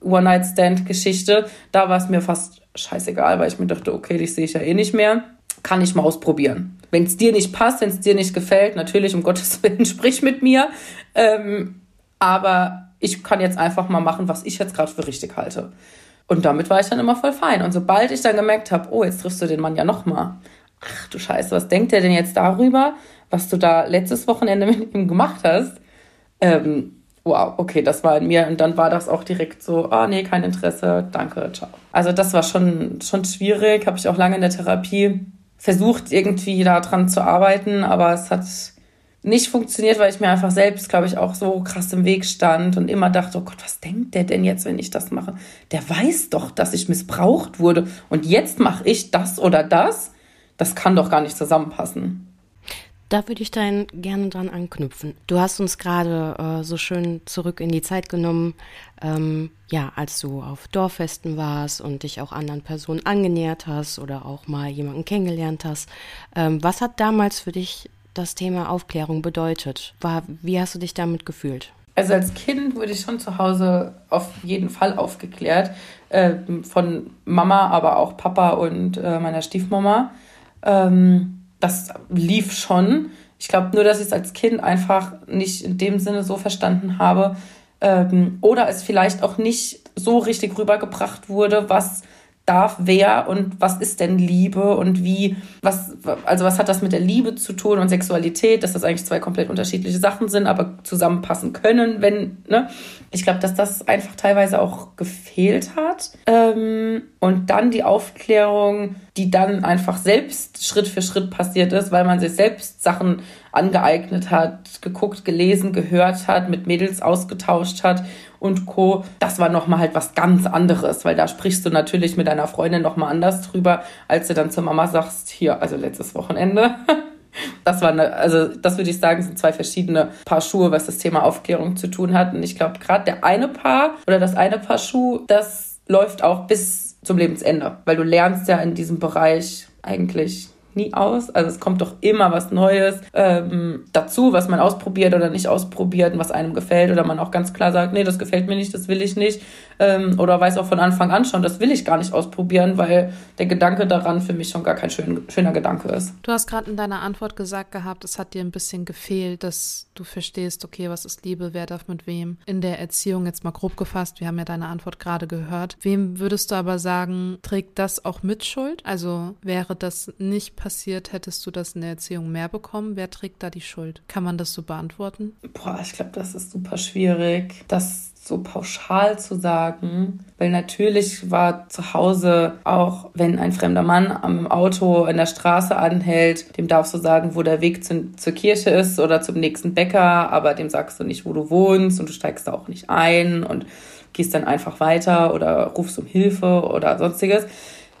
S4: One-Night-Stand-Geschichte. Da war es mir fast scheißegal, weil ich mir dachte, okay, dich sehe ich ja eh nicht mehr. Kann ich mal ausprobieren. Wenn es dir nicht passt, wenn es dir nicht gefällt, natürlich, um Gottes Willen, sprich mit mir. Ähm, aber ich kann jetzt einfach mal machen, was ich jetzt gerade für richtig halte. Und damit war ich dann immer voll fein. Und sobald ich dann gemerkt habe, oh, jetzt triffst du den Mann ja noch mal. Ach du Scheiße, was denkt der denn jetzt darüber, was du da letztes Wochenende mit ihm gemacht hast? Ähm, wow, okay, das war in mir. Und dann war das auch direkt so, ah, oh, nee, kein Interesse, danke, ciao. Also das war schon, schon schwierig, habe ich auch lange in der Therapie versucht, irgendwie daran zu arbeiten, aber es hat nicht funktioniert, weil ich mir einfach selbst, glaube ich, auch so krass im Weg stand und immer dachte, oh Gott, was denkt der denn jetzt, wenn ich das mache? Der weiß doch, dass ich missbraucht wurde und jetzt mache ich das oder das. Das kann doch gar nicht zusammenpassen.
S2: Da würde ich dann gerne dran anknüpfen. Du hast uns gerade äh, so schön zurück in die Zeit genommen, ähm, ja, als du auf Dorffesten warst und dich auch anderen Personen angenähert hast oder auch mal jemanden kennengelernt hast. Ähm, was hat damals für dich das Thema Aufklärung bedeutet? War, wie hast du dich damit gefühlt?
S4: Also als Kind wurde ich schon zu Hause auf jeden Fall aufgeklärt. Äh, von Mama, aber auch Papa und äh, meiner Stiefmama. Ähm, das lief schon. Ich glaube nur, dass ich es als Kind einfach nicht in dem Sinne so verstanden habe ähm, oder es vielleicht auch nicht so richtig rübergebracht wurde, was darf wer und was ist denn Liebe und wie, was, also was hat das mit der Liebe zu tun und Sexualität, dass das eigentlich zwei komplett unterschiedliche Sachen sind, aber zusammenpassen können, wenn, ne? Ich glaube, dass das einfach teilweise auch gefehlt hat. Ähm, und dann die Aufklärung, die dann einfach selbst Schritt für Schritt passiert ist, weil man sich selbst Sachen angeeignet hat, geguckt, gelesen, gehört hat, mit Mädels ausgetauscht hat und Co. Das war nochmal halt was ganz anderes, weil da sprichst du natürlich mit deiner Freundin nochmal anders drüber, als du dann zur Mama sagst, hier, also letztes Wochenende. Das war eine, also das würde ich sagen, sind zwei verschiedene Paar Schuhe, was das Thema Aufklärung zu tun hat. Und ich glaube, gerade der eine Paar oder das eine Paar Schuh, das läuft auch bis zum Lebensende, weil du lernst ja in diesem Bereich eigentlich nie aus. Also es kommt doch immer was Neues ähm, dazu, was man ausprobiert oder nicht ausprobiert und was einem gefällt oder man auch ganz klar sagt, nee, das gefällt mir nicht, das will ich nicht. Ähm, oder weiß auch von Anfang an schon, das will ich gar nicht ausprobieren, weil der Gedanke daran für mich schon gar kein schön, schöner Gedanke ist.
S1: Du hast gerade in deiner Antwort gesagt gehabt, es hat dir ein bisschen gefehlt, dass du verstehst, okay, was ist Liebe, wer darf mit wem. In der Erziehung jetzt mal grob gefasst, wir haben ja deine Antwort gerade gehört. Wem würdest du aber sagen, trägt das auch mit Schuld? Also wäre das nicht passiert? passiert, hättest du das in der Erziehung mehr bekommen? Wer trägt da die Schuld? Kann man das so beantworten?
S4: Boah, ich glaube, das ist super schwierig, das so pauschal zu sagen, weil natürlich war zu Hause auch, wenn ein fremder Mann am Auto in der Straße anhält, dem darfst du sagen, wo der Weg zu, zur Kirche ist oder zum nächsten Bäcker, aber dem sagst du nicht, wo du wohnst und du steigst da auch nicht ein und gehst dann einfach weiter oder rufst um Hilfe oder sonstiges.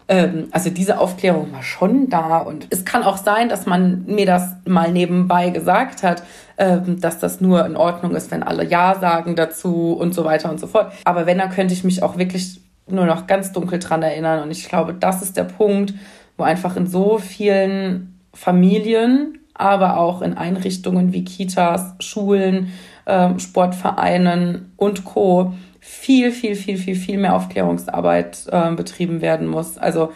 S4: Ähm, also diese Aufklärung war schon da und es kann auch sein, dass man mir das mal nebenbei gesagt hat, ähm, dass das nur in Ordnung ist, wenn alle Ja sagen dazu und so weiter und so fort. Aber wenn, dann könnte ich mich auch wirklich nur noch ganz dunkel dran erinnern und ich glaube, das ist der Punkt, wo einfach in so vielen Familien, aber auch in Einrichtungen wie Kitas, Schulen, ähm, Sportvereinen und Co viel, viel, viel, viel, viel mehr Aufklärungsarbeit äh, betrieben werden muss. Also,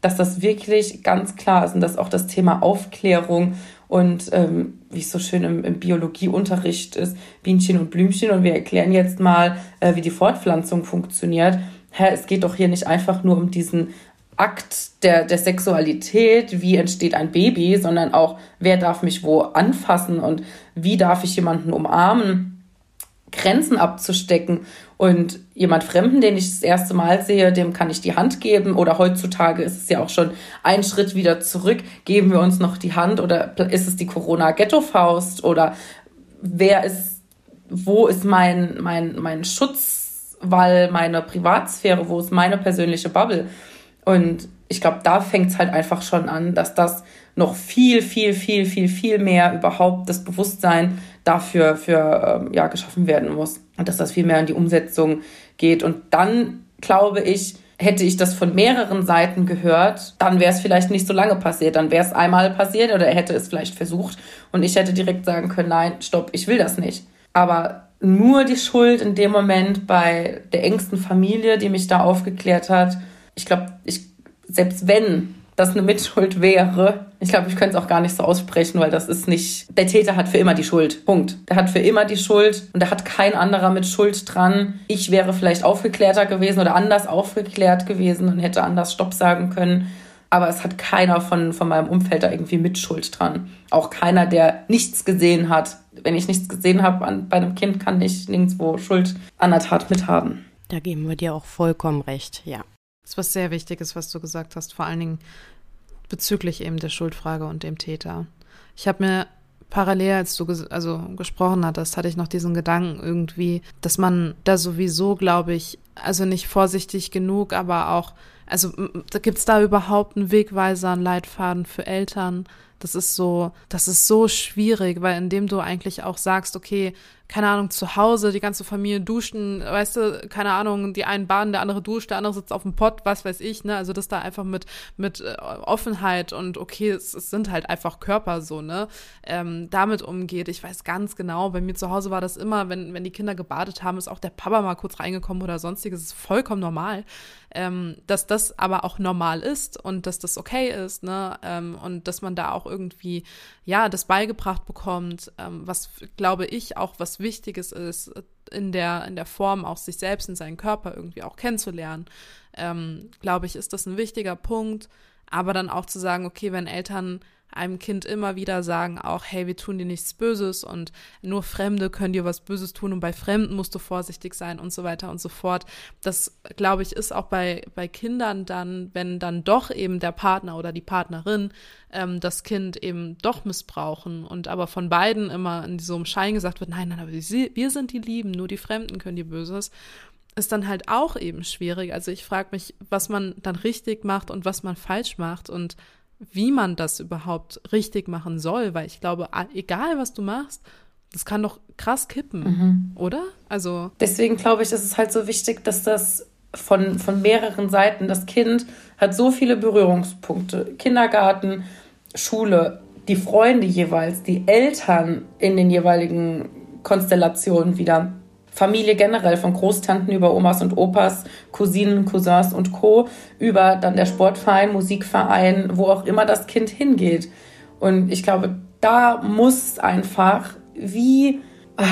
S4: dass das wirklich ganz klar ist und dass auch das Thema Aufklärung und ähm, wie es so schön im, im Biologieunterricht ist, Bienchen und Blümchen und wir erklären jetzt mal, äh, wie die Fortpflanzung funktioniert. Hä, es geht doch hier nicht einfach nur um diesen Akt der, der Sexualität, wie entsteht ein Baby, sondern auch, wer darf mich wo anfassen und wie darf ich jemanden umarmen Grenzen abzustecken. Und jemand Fremden, den ich das erste Mal sehe, dem kann ich die Hand geben. Oder heutzutage ist es ja auch schon ein Schritt wieder zurück. Geben wir uns noch die Hand oder ist es die Corona-Ghetto-Faust? Oder wer ist, wo ist mein, mein, mein Schutz? weil meine Privatsphäre, wo ist meine persönliche Bubble? Und ich glaube, da fängt es halt einfach schon an, dass das noch viel, viel, viel, viel, viel mehr überhaupt das Bewusstsein dafür für, ähm, ja, geschaffen werden muss. Und dass das viel mehr in die Umsetzung geht. Und dann, glaube ich, hätte ich das von mehreren Seiten gehört, dann wäre es vielleicht nicht so lange passiert. Dann wäre es einmal passiert oder er hätte es vielleicht versucht und ich hätte direkt sagen können, nein, stopp, ich will das nicht. Aber nur die Schuld in dem Moment bei der engsten Familie, die mich da aufgeklärt hat. Ich glaube, ich, selbst wenn das eine Mitschuld wäre. Ich glaube, ich könnte es auch gar nicht so aussprechen, weil das ist nicht. Der Täter hat für immer die Schuld. Punkt. Der hat für immer die Schuld und da hat kein anderer mit Schuld dran. Ich wäre vielleicht aufgeklärter gewesen oder anders aufgeklärt gewesen und hätte anders Stopp sagen können. Aber es hat keiner von, von meinem Umfeld da irgendwie mit Schuld dran. Auch keiner, der nichts gesehen hat. Wenn ich nichts gesehen habe bei einem Kind, kann ich nirgendwo Schuld an der Tat mithaben.
S2: Da geben wir dir auch vollkommen recht, ja.
S1: Das ist was sehr Wichtiges, was du gesagt hast, vor allen Dingen bezüglich eben der Schuldfrage und dem Täter. Ich habe mir parallel, als du ges also gesprochen hattest, hatte ich noch diesen Gedanken irgendwie, dass man da sowieso, glaube ich, also nicht vorsichtig genug, aber auch, also gibt es da überhaupt einen Wegweiser, einen Leitfaden für Eltern? Das ist so, das ist so schwierig, weil indem du eigentlich auch sagst, okay, keine Ahnung, zu Hause, die ganze Familie duschen, weißt du, keine Ahnung, die einen baden, der andere duscht, der andere sitzt auf dem Pott, was weiß ich, ne? Also das da einfach mit, mit äh, Offenheit und okay, es, es sind halt einfach Körper so, ne? Ähm, damit umgeht. Ich weiß ganz genau, bei mir zu Hause war das immer, wenn, wenn die Kinder gebadet haben, ist auch der Papa mal kurz reingekommen oder sonstiges. Ist vollkommen normal. Ähm, dass das aber auch normal ist und dass das okay ist, ne? Ähm, und dass man da auch irgendwie, ja, das beigebracht bekommt, ähm, was glaube ich auch was Wichtiges ist, in der, in der Form auch sich selbst und seinen Körper irgendwie auch kennenzulernen, ähm, glaube ich, ist das ein wichtiger Punkt. Aber dann auch zu sagen, okay, wenn Eltern einem Kind immer wieder sagen auch, hey, wir tun dir nichts Böses und nur Fremde können dir was Böses tun und bei Fremden musst du vorsichtig sein und so weiter und so fort. Das, glaube ich, ist auch bei, bei Kindern dann, wenn dann doch eben der Partner oder die Partnerin ähm, das Kind eben doch missbrauchen und aber von beiden immer in so einem Schein gesagt wird, nein, nein, aber wir sind die Lieben, nur die Fremden können dir Böses ist dann halt auch eben schwierig. Also ich frage mich, was man dann richtig macht und was man falsch macht und wie man das überhaupt richtig machen soll, weil ich glaube, egal was du machst, das kann doch krass kippen, mhm. oder? Also.
S4: Deswegen glaube ich, ist es halt so wichtig, dass das von, von mehreren Seiten, das Kind hat so viele Berührungspunkte. Kindergarten, Schule, die Freunde jeweils, die Eltern in den jeweiligen Konstellationen wieder. Familie generell, von Großtanten über Omas und Opas, Cousinen, Cousins und Co., über dann der Sportverein, Musikverein, wo auch immer das Kind hingeht. Und ich glaube, da muss einfach wie ah,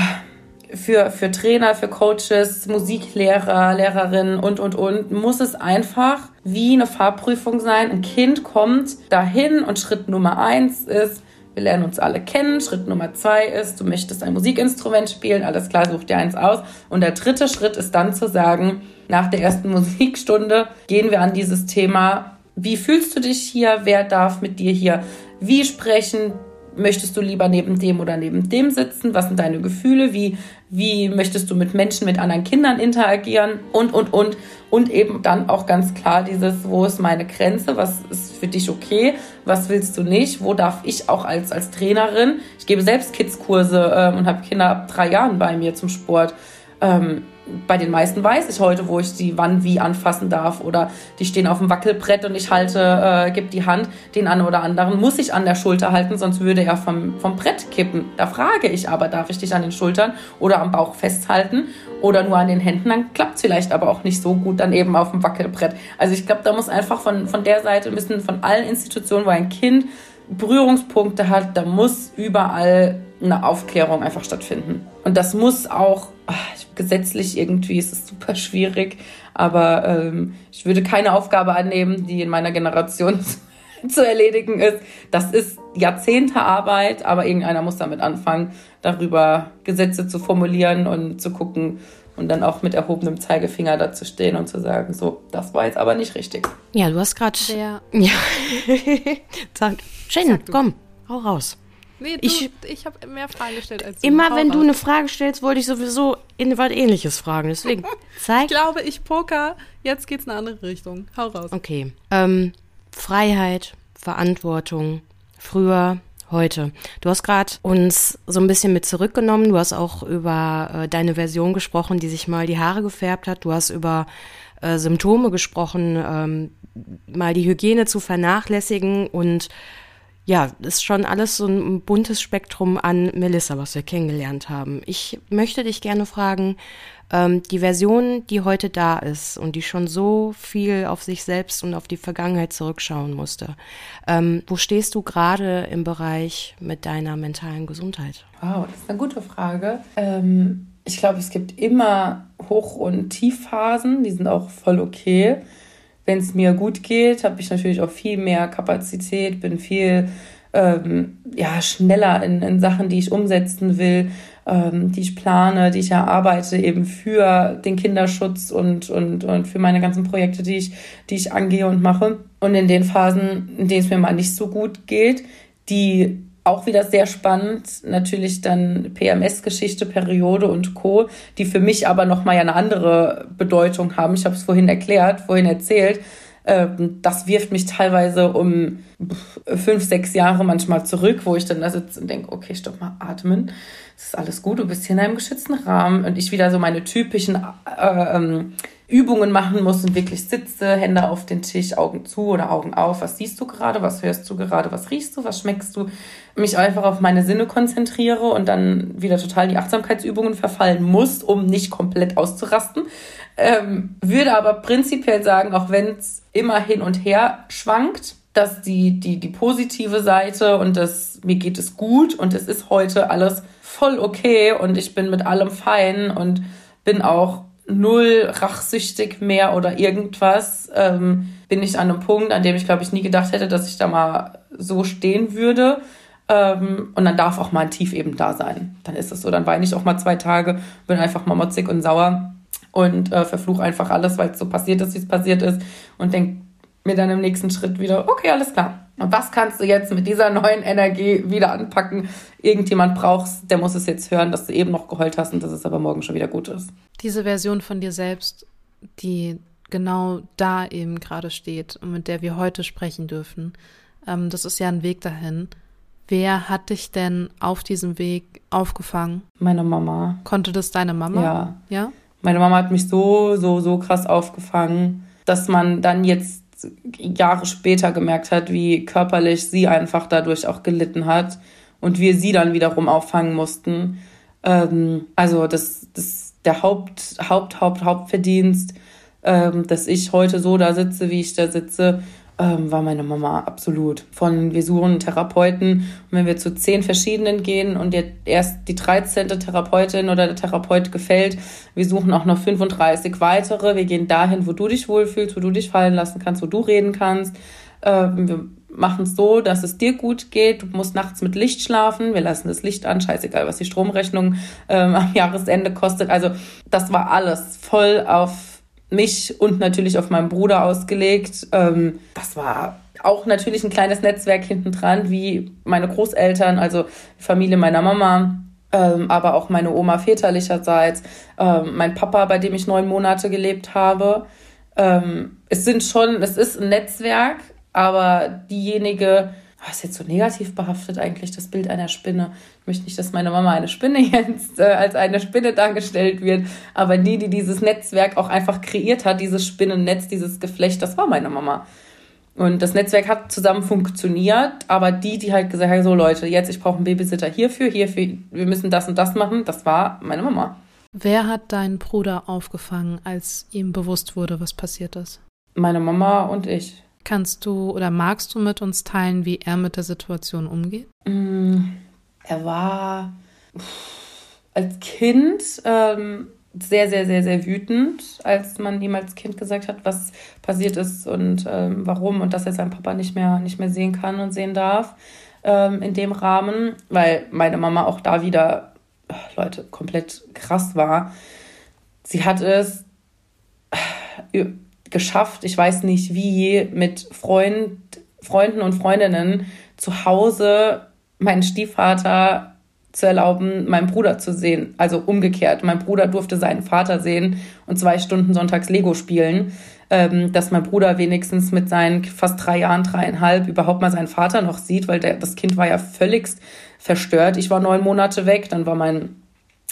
S4: für, für Trainer, für Coaches, Musiklehrer, Lehrerinnen und, und, und, muss es einfach wie eine Fahrprüfung sein. Ein Kind kommt dahin und Schritt Nummer eins ist, wir lernen uns alle kennen. Schritt Nummer zwei ist, du möchtest ein Musikinstrument spielen. Alles klar, such dir eins aus. Und der dritte Schritt ist dann zu sagen, nach der ersten Musikstunde gehen wir an dieses Thema. Wie fühlst du dich hier? Wer darf mit dir hier wie sprechen? Möchtest du lieber neben dem oder neben dem sitzen? Was sind deine Gefühle? Wie, wie möchtest du mit Menschen, mit anderen Kindern interagieren? Und, und, und. Und eben dann auch ganz klar dieses, wo ist meine Grenze? Was ist für dich okay? Was willst du nicht? Wo darf ich auch als, als Trainerin? Ich gebe selbst Kids-Kurse ähm, und habe Kinder ab drei Jahren bei mir zum Sport. Ähm, bei den meisten weiß ich heute, wo ich die wann wie anfassen darf oder die stehen auf dem Wackelbrett und ich halte, äh, gebe die Hand, den einen oder anderen muss ich an der Schulter halten, sonst würde er vom, vom Brett kippen. Da frage ich aber, darf ich dich an den Schultern oder am Bauch festhalten oder nur an den Händen, dann klappt es vielleicht aber auch nicht so gut dann eben auf dem Wackelbrett. Also ich glaube, da muss einfach von, von der Seite, müssen von allen Institutionen, wo ein Kind Berührungspunkte hat, da muss überall eine Aufklärung einfach stattfinden. Und das muss auch ach, gesetzlich irgendwie ist es super schwierig, aber ähm, ich würde keine Aufgabe annehmen, die in meiner Generation zu erledigen ist. Das ist Jahrzehnte Arbeit, aber irgendeiner muss damit anfangen, darüber Gesetze zu formulieren und zu gucken und dann auch mit erhobenem Zeigefinger dazu stehen und zu sagen, so, das war jetzt aber nicht richtig.
S2: Ja, du hast gerade. Ja. ja. Sag, Jen, komm, hau raus.
S1: Nee, du, ich, ich habe mehr Fragen gestellt als
S2: du. Immer wenn du eine Frage stellst, wollte ich sowieso in was ähnliches fragen. Deswegen zeig.
S1: ich glaube, ich poker. Jetzt geht's in eine andere Richtung. Hau raus.
S2: Okay. Ähm, Freiheit, Verantwortung, früher, heute. Du hast gerade uns so ein bisschen mit zurückgenommen. Du hast auch über äh, deine Version gesprochen, die sich mal die Haare gefärbt hat. Du hast über äh, Symptome gesprochen, ähm, mal die Hygiene zu vernachlässigen und ja, ist schon alles so ein buntes Spektrum an Melissa, was wir kennengelernt haben. Ich möchte dich gerne fragen, ähm, die Version, die heute da ist und die schon so viel auf sich selbst und auf die Vergangenheit zurückschauen musste, ähm, wo stehst du gerade im Bereich mit deiner mentalen Gesundheit?
S4: Wow, das ist eine gute Frage. Ähm, ich glaube, es gibt immer Hoch- und Tiefphasen, die sind auch voll okay wenn es mir gut geht, habe ich natürlich auch viel mehr Kapazität, bin viel ähm, ja, schneller in, in Sachen, die ich umsetzen will, ähm, die ich plane, die ich erarbeite, eben für den Kinderschutz und, und, und für meine ganzen Projekte, die ich, die ich angehe und mache. Und in den Phasen, in denen es mir mal nicht so gut geht, die auch wieder sehr spannend, natürlich dann PMS-Geschichte, Periode und Co., die für mich aber nochmal eine andere Bedeutung haben. Ich habe es vorhin erklärt, vorhin erzählt. Ähm, das wirft mich teilweise um fünf, sechs Jahre manchmal zurück, wo ich dann da sitze und denke, okay, stopp mal, atmen. Es ist alles gut, du bist hier in einem geschützten Rahmen und ich wieder so meine typischen äh, ähm, Übungen machen muss und wirklich sitze, Hände auf den Tisch, Augen zu oder Augen auf. Was siehst du gerade? Was hörst du gerade? Was riechst du? Was schmeckst du? Mich einfach auf meine Sinne konzentriere und dann wieder total die Achtsamkeitsübungen verfallen muss, um nicht komplett auszurasten. Ähm, würde aber prinzipiell sagen, auch wenn es immer hin und her schwankt, dass die, die, die positive Seite und das, mir geht es gut und es ist heute alles voll okay und ich bin mit allem fein und bin auch null rachsüchtig mehr oder irgendwas, ähm, bin ich an einem Punkt, an dem ich glaube ich nie gedacht hätte, dass ich da mal so stehen würde. Ähm, und dann darf auch mal ein Tief eben da sein. Dann ist es so. Dann weine ich auch mal zwei Tage, bin einfach mal motzig und sauer und äh, verfluche einfach alles, weil es so passiert ist, wie es passiert ist und denke mir dann im nächsten Schritt wieder, okay, alles klar. Und was kannst du jetzt mit dieser neuen Energie wieder anpacken? Irgendjemand brauchst, der muss es jetzt hören, dass du eben noch geheult hast und dass es aber morgen schon wieder gut ist.
S1: Diese Version von dir selbst, die genau da eben gerade steht und mit der wir heute sprechen dürfen, ähm, das ist ja ein Weg dahin. Wer hat dich denn auf diesem Weg aufgefangen?
S4: Meine Mama.
S1: Konnte das deine Mama?
S4: Ja.
S1: Ja?
S4: Meine Mama hat mich so, so, so krass aufgefangen, dass man dann jetzt Jahre später gemerkt hat, wie körperlich sie einfach dadurch auch gelitten hat und wir sie dann wiederum auffangen mussten. Ähm, also das, das der Haupt, Haupt, Haupt, Hauptverdienst, ähm, dass ich heute so da sitze, wie ich da sitze, ähm, war meine Mama absolut. Von wir suchen Therapeuten und wenn wir zu zehn verschiedenen gehen und erst die 13. Therapeutin oder der Therapeut gefällt, wir suchen auch noch 35 weitere. Wir gehen dahin, wo du dich wohlfühlst, wo du dich fallen lassen kannst, wo du reden kannst. Ähm, wir machen es so, dass es dir gut geht. Du musst nachts mit Licht schlafen. Wir lassen das Licht an. Scheißegal, was die Stromrechnung ähm, am Jahresende kostet. Also das war alles voll auf mich und natürlich auf meinen Bruder ausgelegt. Ähm, das war auch natürlich ein kleines Netzwerk hinten dran, wie meine Großeltern, also die Familie meiner Mama, ähm, aber auch meine Oma väterlicherseits, ähm, mein Papa, bei dem ich neun Monate gelebt habe. Ähm, es sind schon, es ist ein Netzwerk, aber diejenige, was ist jetzt so negativ behaftet eigentlich, das Bild einer Spinne. Ich möchte nicht, dass meine Mama eine Spinne jetzt äh, als eine Spinne dargestellt wird, aber die, die dieses Netzwerk auch einfach kreiert hat, dieses Spinnennetz, dieses Geflecht, das war meine Mama. Und das Netzwerk hat zusammen funktioniert, aber die, die halt gesagt haben, so Leute, jetzt ich brauche einen Babysitter hierfür, hierfür, wir müssen das und das machen, das war meine Mama.
S1: Wer hat deinen Bruder aufgefangen, als ihm bewusst wurde, was passiert ist?
S4: Meine Mama und ich.
S1: Kannst du oder magst du mit uns teilen, wie er mit der Situation umgeht?
S4: Mm, er war als Kind ähm, sehr, sehr, sehr, sehr wütend, als man ihm als Kind gesagt hat, was passiert ist und ähm, warum und dass er seinen Papa nicht mehr, nicht mehr sehen kann und sehen darf ähm, in dem Rahmen, weil meine Mama auch da wieder, Leute, komplett krass war. Sie hat es geschafft, ich weiß nicht wie, mit Freund, Freunden und Freundinnen zu Hause meinen Stiefvater zu erlauben, meinen Bruder zu sehen. Also umgekehrt. Mein Bruder durfte seinen Vater sehen und zwei Stunden sonntags Lego spielen. Ähm, dass mein Bruder wenigstens mit seinen fast drei Jahren, dreieinhalb überhaupt mal seinen Vater noch sieht, weil der, das Kind war ja völligst verstört. Ich war neun Monate weg, dann war mein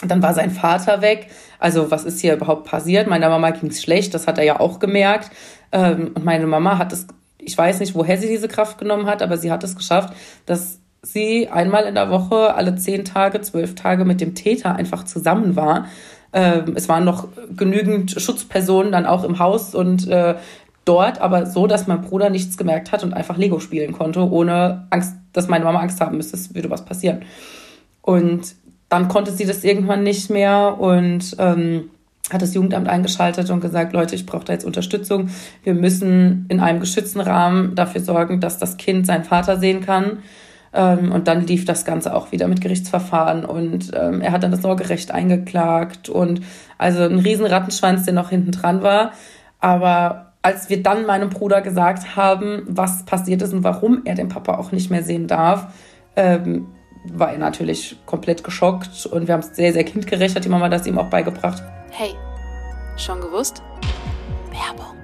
S4: dann war sein Vater weg. Also was ist hier überhaupt passiert? Meiner Mama ging es schlecht, das hat er ja auch gemerkt. Ähm, und meine Mama hat es, ich weiß nicht, woher sie diese Kraft genommen hat, aber sie hat es geschafft, dass sie einmal in der Woche, alle zehn Tage, zwölf Tage mit dem Täter einfach zusammen war. Ähm, es waren noch genügend Schutzpersonen dann auch im Haus und äh, dort, aber so, dass mein Bruder nichts gemerkt hat und einfach Lego spielen konnte, ohne Angst, dass meine Mama Angst haben müsste, es würde was passieren. Und dann konnte sie das irgendwann nicht mehr und ähm, hat das Jugendamt eingeschaltet und gesagt, Leute, ich brauche da jetzt Unterstützung. Wir müssen in einem geschützten Rahmen dafür sorgen, dass das Kind seinen Vater sehen kann. Ähm, und dann lief das Ganze auch wieder mit Gerichtsverfahren und ähm, er hat dann das Sorgerecht eingeklagt und also ein riesen Rattenschwanz, der noch hinten dran war. Aber als wir dann meinem Bruder gesagt haben, was passiert ist und warum er den Papa auch nicht mehr sehen darf, ähm, war er natürlich komplett geschockt und wir haben es sehr, sehr kindgerecht, hat die Mama das ihm auch beigebracht.
S1: Hey, schon gewusst? Werbung.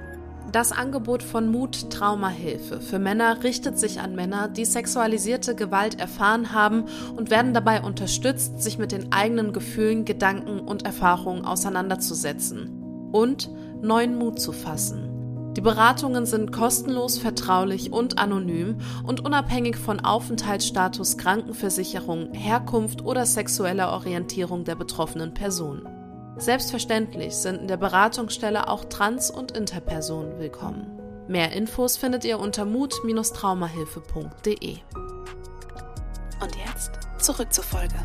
S1: Das Angebot von Mut Traumahilfe für Männer richtet sich an Männer, die sexualisierte Gewalt erfahren haben und werden dabei unterstützt, sich mit den eigenen Gefühlen, Gedanken und Erfahrungen auseinanderzusetzen und neuen Mut zu fassen. Die Beratungen sind kostenlos, vertraulich und anonym und unabhängig von Aufenthaltsstatus, Krankenversicherung, Herkunft oder sexueller Orientierung der betroffenen Person. Selbstverständlich sind in der Beratungsstelle auch Trans- und Interpersonen willkommen. Mehr Infos findet ihr unter mut-traumahilfe.de. Und jetzt zurück zur Folge.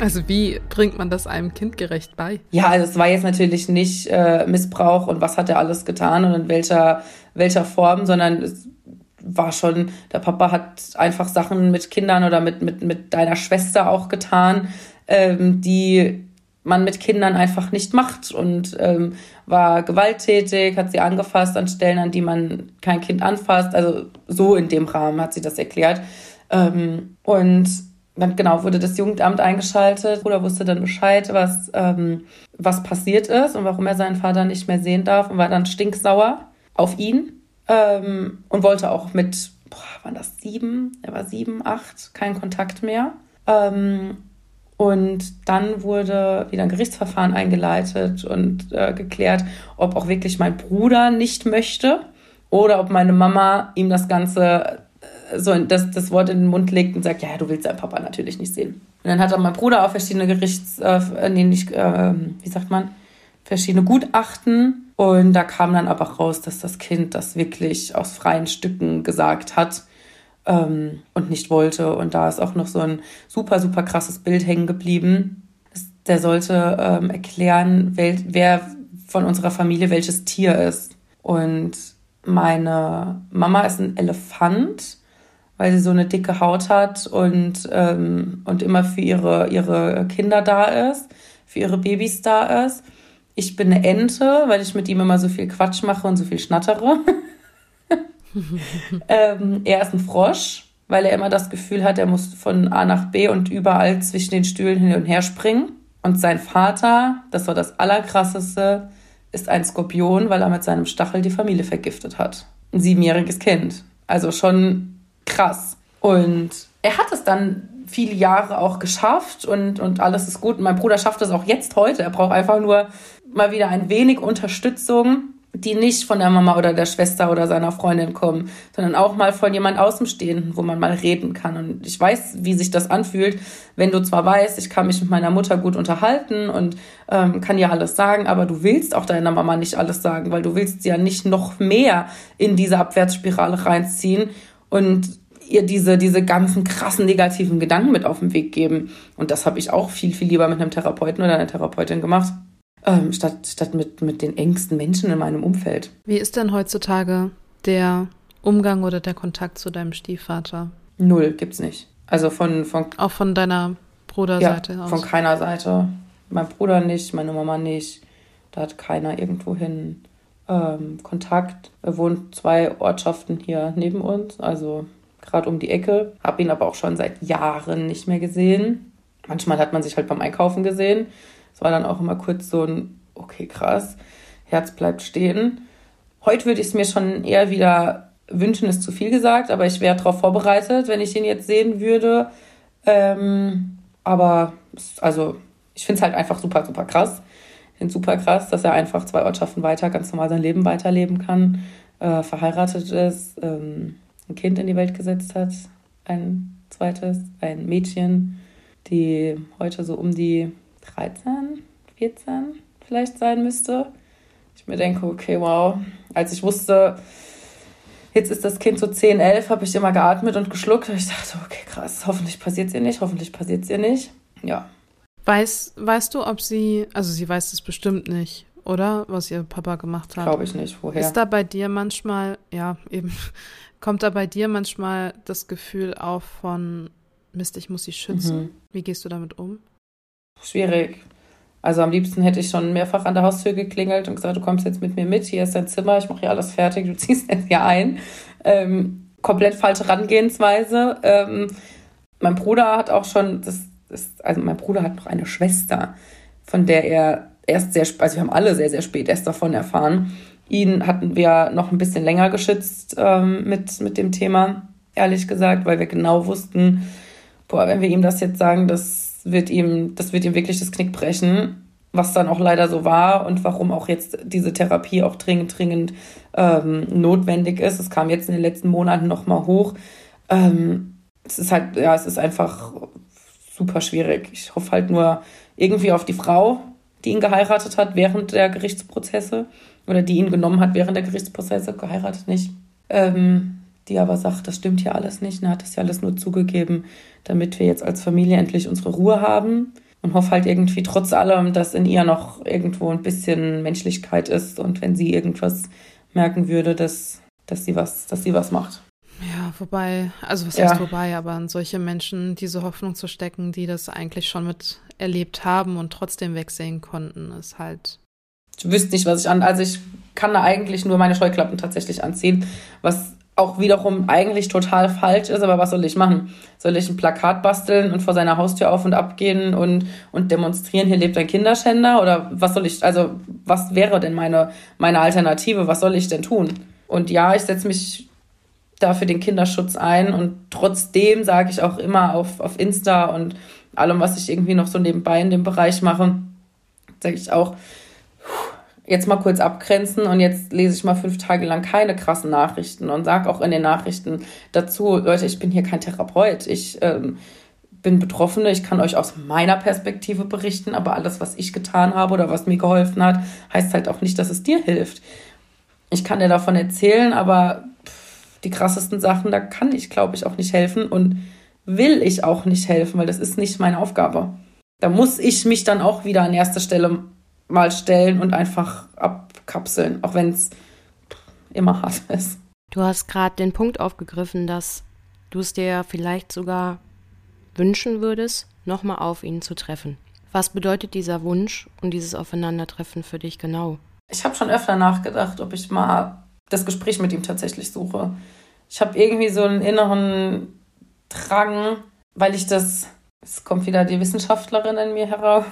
S1: Also wie bringt man das einem kindgerecht bei?
S4: Ja, also es war jetzt natürlich nicht äh, Missbrauch und was hat er alles getan und in welcher, welcher Form, sondern es war schon, der Papa hat einfach Sachen mit Kindern oder mit, mit, mit deiner Schwester auch getan, ähm, die man mit Kindern einfach nicht macht und ähm, war gewalttätig, hat sie angefasst an Stellen, an die man kein Kind anfasst. Also so in dem Rahmen hat sie das erklärt. Ähm, und dann genau wurde das Jugendamt eingeschaltet. Bruder wusste dann Bescheid, was, ähm, was passiert ist und warum er seinen Vater nicht mehr sehen darf und war dann stinksauer auf ihn ähm, und wollte auch mit, boah, waren das sieben? Er war sieben, acht, kein Kontakt mehr. Ähm, und dann wurde wieder ein Gerichtsverfahren eingeleitet und äh, geklärt, ob auch wirklich mein Bruder nicht möchte oder ob meine Mama ihm das Ganze so das, das Wort in den Mund legt und sagt, ja, du willst deinen Papa natürlich nicht sehen. Und dann hat auch mein Bruder auch verschiedene Gerichts, äh, nee, nicht, äh, wie sagt man, verschiedene Gutachten. Und da kam dann aber raus, dass das Kind das wirklich aus freien Stücken gesagt hat ähm, und nicht wollte. Und da ist auch noch so ein super, super krasses Bild hängen geblieben. Der sollte ähm, erklären, wel, wer von unserer Familie welches Tier ist. Und meine Mama ist ein Elefant, weil sie so eine dicke Haut hat und, ähm, und immer für ihre, ihre Kinder da ist, für ihre Babys da ist. Ich bin eine Ente, weil ich mit ihm immer so viel Quatsch mache und so viel schnattere. ähm, er ist ein Frosch, weil er immer das Gefühl hat, er muss von A nach B und überall zwischen den Stühlen hin und her springen. Und sein Vater, das war das Allerkrasseste, ist ein Skorpion, weil er mit seinem Stachel die Familie vergiftet hat. Ein siebenjähriges Kind. Also schon krass. Und er hat es dann viele Jahre auch geschafft und, und alles ist gut. Und mein Bruder schafft es auch jetzt heute. Er braucht einfach nur mal wieder ein wenig Unterstützung die nicht von der Mama oder der Schwester oder seiner Freundin kommen, sondern auch mal von jemand Außenstehenden, wo man mal reden kann. Und ich weiß, wie sich das anfühlt, wenn du zwar weißt, ich kann mich mit meiner Mutter gut unterhalten und ähm, kann ja alles sagen, aber du willst auch deiner Mama nicht alles sagen, weil du willst sie ja nicht noch mehr in diese Abwärtsspirale reinziehen und ihr diese, diese ganzen krassen negativen Gedanken mit auf den Weg geben. Und das habe ich auch viel, viel lieber mit einem Therapeuten oder einer Therapeutin gemacht ähm, statt, statt mit, mit den engsten Menschen in meinem Umfeld.
S1: Wie ist denn heutzutage der Umgang oder der Kontakt zu deinem Stiefvater?
S4: Null gibt's nicht. Also von, von
S1: auch von deiner Bruderseite
S4: ja, aus? Von keiner Seite. Mein Bruder nicht, meine Mama nicht. Da hat keiner irgendwohin ähm, Kontakt. Er wohnt zwei Ortschaften hier neben uns, also gerade um die Ecke. Habe ihn aber auch schon seit Jahren nicht mehr gesehen. Manchmal hat man sich halt beim Einkaufen gesehen. Es war dann auch immer kurz so ein, okay, krass, Herz bleibt stehen. Heute würde ich es mir schon eher wieder wünschen, ist zu viel gesagt, aber ich wäre darauf vorbereitet, wenn ich ihn jetzt sehen würde. Ähm, aber also ich finde es halt einfach super, super krass. Finde super krass, dass er einfach zwei Ortschaften weiter ganz normal sein Leben weiterleben kann, äh, verheiratet ist, ähm, ein Kind in die Welt gesetzt hat, ein zweites, ein Mädchen, die heute so um die 13, 14 vielleicht sein müsste. Ich mir denke, okay, wow. Als ich wusste, jetzt ist das Kind so 10, 11, habe ich immer geatmet und geschluckt. Ich dachte, okay, krass, hoffentlich passiert es ihr nicht, hoffentlich passiert es ihr nicht. Ja.
S1: Weiß, weißt du, ob sie, also sie weiß es bestimmt nicht, oder? Was ihr Papa gemacht hat.
S4: Glaube ich nicht. Woher?
S1: Ist da bei dir manchmal, ja, eben, kommt da bei dir manchmal das Gefühl auf von, Mist, ich muss sie schützen? Mhm. Wie gehst du damit um?
S4: Schwierig. Also am liebsten hätte ich schon mehrfach an der Haustür geklingelt und gesagt, du kommst jetzt mit mir mit, hier ist dein Zimmer, ich mache hier alles fertig, du ziehst jetzt hier ein. Ähm, komplett falsche Herangehensweise. Ähm, mein Bruder hat auch schon, das ist, also mein Bruder hat noch eine Schwester, von der er erst sehr, also wir haben alle sehr, sehr spät erst davon erfahren. Ihn hatten wir noch ein bisschen länger geschützt ähm, mit, mit dem Thema, ehrlich gesagt, weil wir genau wussten, boah, wenn wir ihm das jetzt sagen, das wird ihm, das wird ihm wirklich das Knick brechen, was dann auch leider so war und warum auch jetzt diese Therapie auch dringend, dringend ähm, notwendig ist. Es kam jetzt in den letzten Monaten nochmal hoch. Ähm, es ist halt, ja, es ist einfach super schwierig. Ich hoffe halt nur irgendwie auf die Frau, die ihn geheiratet hat während der Gerichtsprozesse oder die ihn genommen hat während der Gerichtsprozesse, geheiratet nicht. Ähm, die aber sagt, das stimmt hier alles nicht, und hat das ja alles nur zugegeben, damit wir jetzt als Familie endlich unsere Ruhe haben und hoffe halt irgendwie trotz allem, dass in ihr noch irgendwo ein bisschen Menschlichkeit ist und wenn sie irgendwas merken würde, dass, dass sie was, dass sie was macht.
S1: Ja, wobei, also was ja. heißt wobei, aber an solche Menschen diese Hoffnung zu stecken, die das eigentlich schon mit erlebt haben und trotzdem wegsehen konnten, ist halt.
S4: Ich wüsste nicht, was ich an. Also ich kann da eigentlich nur meine Scheuklappen tatsächlich anziehen, was auch wiederum eigentlich total falsch ist, aber was soll ich machen? Soll ich ein Plakat basteln und vor seiner Haustür auf und ab gehen und, und demonstrieren, hier lebt ein Kinderschänder? Oder was soll ich, also was wäre denn meine, meine Alternative? Was soll ich denn tun? Und ja, ich setze mich da für den Kinderschutz ein und trotzdem sage ich auch immer auf, auf Insta und allem, was ich irgendwie noch so nebenbei in dem Bereich mache, sage ich auch, jetzt mal kurz abgrenzen und jetzt lese ich mal fünf Tage lang keine krassen Nachrichten und sage auch in den Nachrichten dazu, Leute, ich bin hier kein Therapeut, ich ähm, bin Betroffene, ich kann euch aus meiner Perspektive berichten, aber alles, was ich getan habe oder was mir geholfen hat, heißt halt auch nicht, dass es dir hilft. Ich kann dir davon erzählen, aber die krassesten Sachen, da kann ich, glaube ich, auch nicht helfen und will ich auch nicht helfen, weil das ist nicht meine Aufgabe. Da muss ich mich dann auch wieder an erste Stelle mal stellen und einfach abkapseln, auch wenn es immer hart ist.
S2: Du hast gerade den Punkt aufgegriffen, dass du es dir vielleicht sogar wünschen würdest, nochmal auf ihn zu treffen. Was bedeutet dieser Wunsch und dieses Aufeinandertreffen für dich genau?
S4: Ich habe schon öfter nachgedacht, ob ich mal das Gespräch mit ihm tatsächlich suche. Ich habe irgendwie so einen inneren Drang, weil ich das, es kommt wieder die Wissenschaftlerin in mir heraus,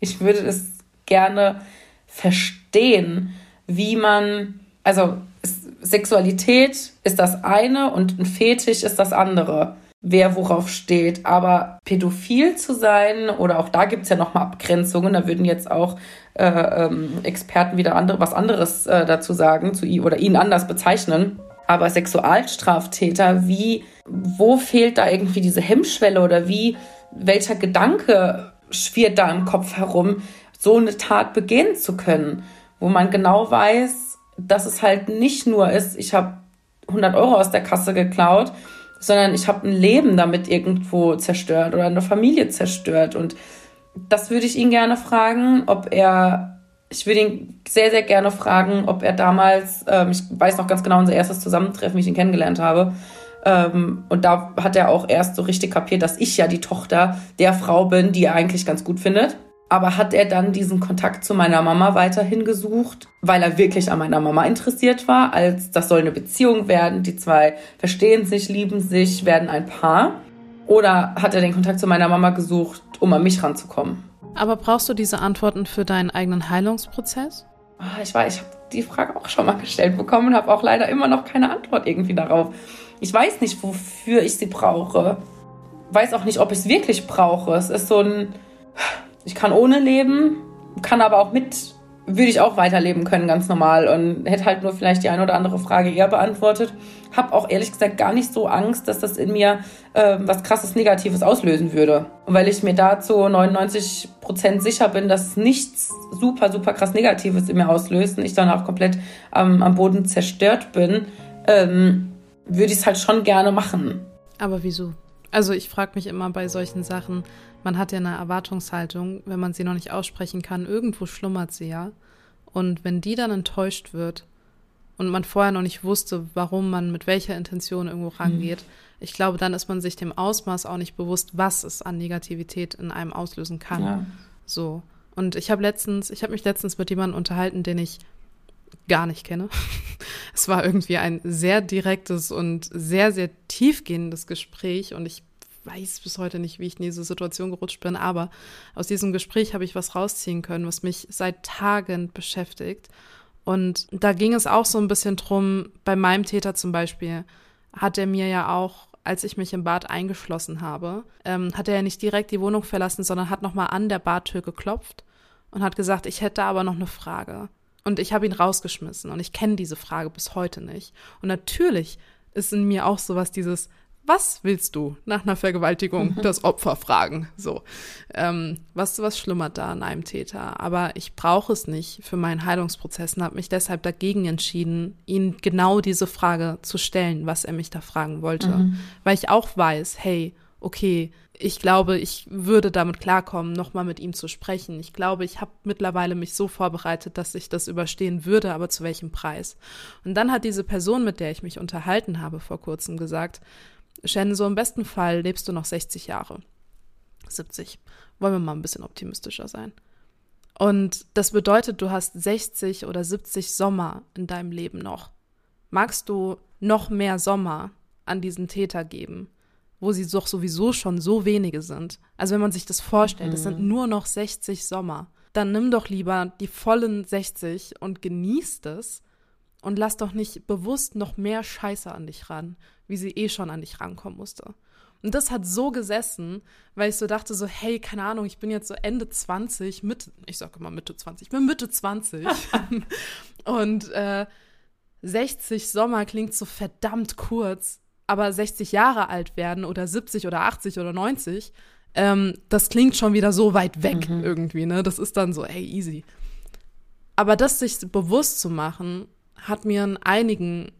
S4: ich würde es gerne verstehen, wie man, also Sexualität ist das eine und ein Fetisch ist das andere, wer worauf steht. Aber pädophil zu sein, oder auch da gibt es ja nochmal Abgrenzungen, da würden jetzt auch äh, ähm, Experten wieder andere, was anderes äh, dazu sagen zu ihm oder ihn anders bezeichnen. Aber Sexualstraftäter, wie, wo fehlt da irgendwie diese Hemmschwelle oder wie, welcher Gedanke schwirrt da im Kopf herum, so eine Tat begehen zu können, wo man genau weiß, dass es halt nicht nur ist, ich habe 100 Euro aus der Kasse geklaut, sondern ich habe ein Leben damit irgendwo zerstört oder eine Familie zerstört. Und das würde ich ihn gerne fragen, ob er, ich würde ihn sehr, sehr gerne fragen, ob er damals, ähm, ich weiß noch ganz genau unser erstes Zusammentreffen, wie ich ihn kennengelernt habe. Ähm, und da hat er auch erst so richtig kapiert, dass ich ja die Tochter der Frau bin, die er eigentlich ganz gut findet Aber hat er dann diesen Kontakt zu meiner Mama weiterhin gesucht, weil er wirklich an meiner Mama interessiert war, als das soll eine Beziehung werden, die zwei verstehen sich, lieben sich, werden ein Paar? Oder hat er den Kontakt zu meiner Mama gesucht, um an mich ranzukommen?
S1: Aber brauchst du diese Antworten für deinen eigenen Heilungsprozess?
S4: Ah, ich weiß, ich habe die Frage auch schon mal gestellt bekommen und habe auch leider immer noch keine Antwort irgendwie darauf. Ich weiß nicht, wofür ich sie brauche. Weiß auch nicht, ob ich es wirklich brauche. Es ist so ein, ich kann ohne leben, kann aber auch mit, würde ich auch weiterleben können, ganz normal. Und hätte halt nur vielleicht die eine oder andere Frage eher beantwortet. Hab auch ehrlich gesagt gar nicht so Angst, dass das in mir äh, was krasses Negatives auslösen würde. Und weil ich mir dazu 99 Prozent sicher bin, dass nichts super, super krass Negatives in mir auslöst und ich dann auch komplett ähm, am Boden zerstört bin, ähm, würde ich es halt schon gerne machen.
S1: Aber wieso? Also ich frage mich immer bei solchen Sachen, man hat ja eine Erwartungshaltung, wenn man sie noch nicht aussprechen kann, irgendwo schlummert sie ja. Und wenn die dann enttäuscht wird und man vorher noch nicht wusste, warum man mit welcher Intention irgendwo rangeht, mhm. ich glaube, dann ist man sich dem Ausmaß auch nicht bewusst, was es an Negativität in einem auslösen kann. Ja. So. Und ich habe letztens, ich habe mich letztens mit jemandem unterhalten, den ich gar nicht kenne. es war irgendwie ein sehr direktes und sehr, sehr tiefgehendes Gespräch und ich weiß bis heute nicht, wie ich in diese Situation gerutscht bin, aber aus diesem Gespräch habe ich was rausziehen können, was mich seit Tagen beschäftigt. Und da ging es auch so ein bisschen drum, bei meinem Täter zum Beispiel, hat er mir ja auch, als ich mich im Bad eingeschlossen habe, ähm, hat er ja nicht direkt die Wohnung verlassen, sondern hat nochmal an der Badtür geklopft und hat gesagt, ich hätte aber noch eine Frage. Und ich habe ihn rausgeschmissen und ich kenne diese Frage bis heute nicht. Und natürlich ist in mir auch sowas dieses, was willst du nach einer Vergewaltigung das Opfer fragen? So, ähm, was, was schlummert da an einem Täter? Aber ich brauche es nicht für meinen Heilungsprozess und habe mich deshalb dagegen entschieden, ihn genau diese Frage zu stellen, was er mich da fragen wollte. Mhm. Weil ich auch weiß, hey, okay, ich glaube, ich würde damit klarkommen, nochmal mit ihm zu sprechen. Ich glaube, ich habe mittlerweile mich so vorbereitet, dass ich das überstehen würde, aber zu welchem Preis? Und dann hat diese Person, mit der ich mich unterhalten habe vor kurzem, gesagt, Shannon, so im besten Fall lebst du noch 60 Jahre. 70. Wollen wir mal ein bisschen optimistischer sein. Und das bedeutet, du hast 60 oder 70 Sommer in deinem Leben noch. Magst du noch mehr Sommer an diesen Täter geben, wo sie doch sowieso schon so wenige sind? Also wenn man sich das vorstellt, es mhm. sind nur noch 60 Sommer. Dann nimm doch lieber die vollen 60 und genieß es und lass doch nicht bewusst noch mehr Scheiße an dich ran, wie sie eh schon an dich rankommen musste. Und das hat so gesessen, weil ich so dachte, so, hey, keine Ahnung, ich bin jetzt so Ende 20, Mitte, ich sag immer Mitte 20, ich bin Mitte 20. und äh, 60 Sommer klingt so verdammt kurz, aber 60 Jahre alt werden oder 70 oder 80 oder 90, ähm, das klingt schon wieder so weit weg mhm. irgendwie, ne? Das ist dann so, hey, easy. Aber das sich bewusst zu machen, hat mir in einigen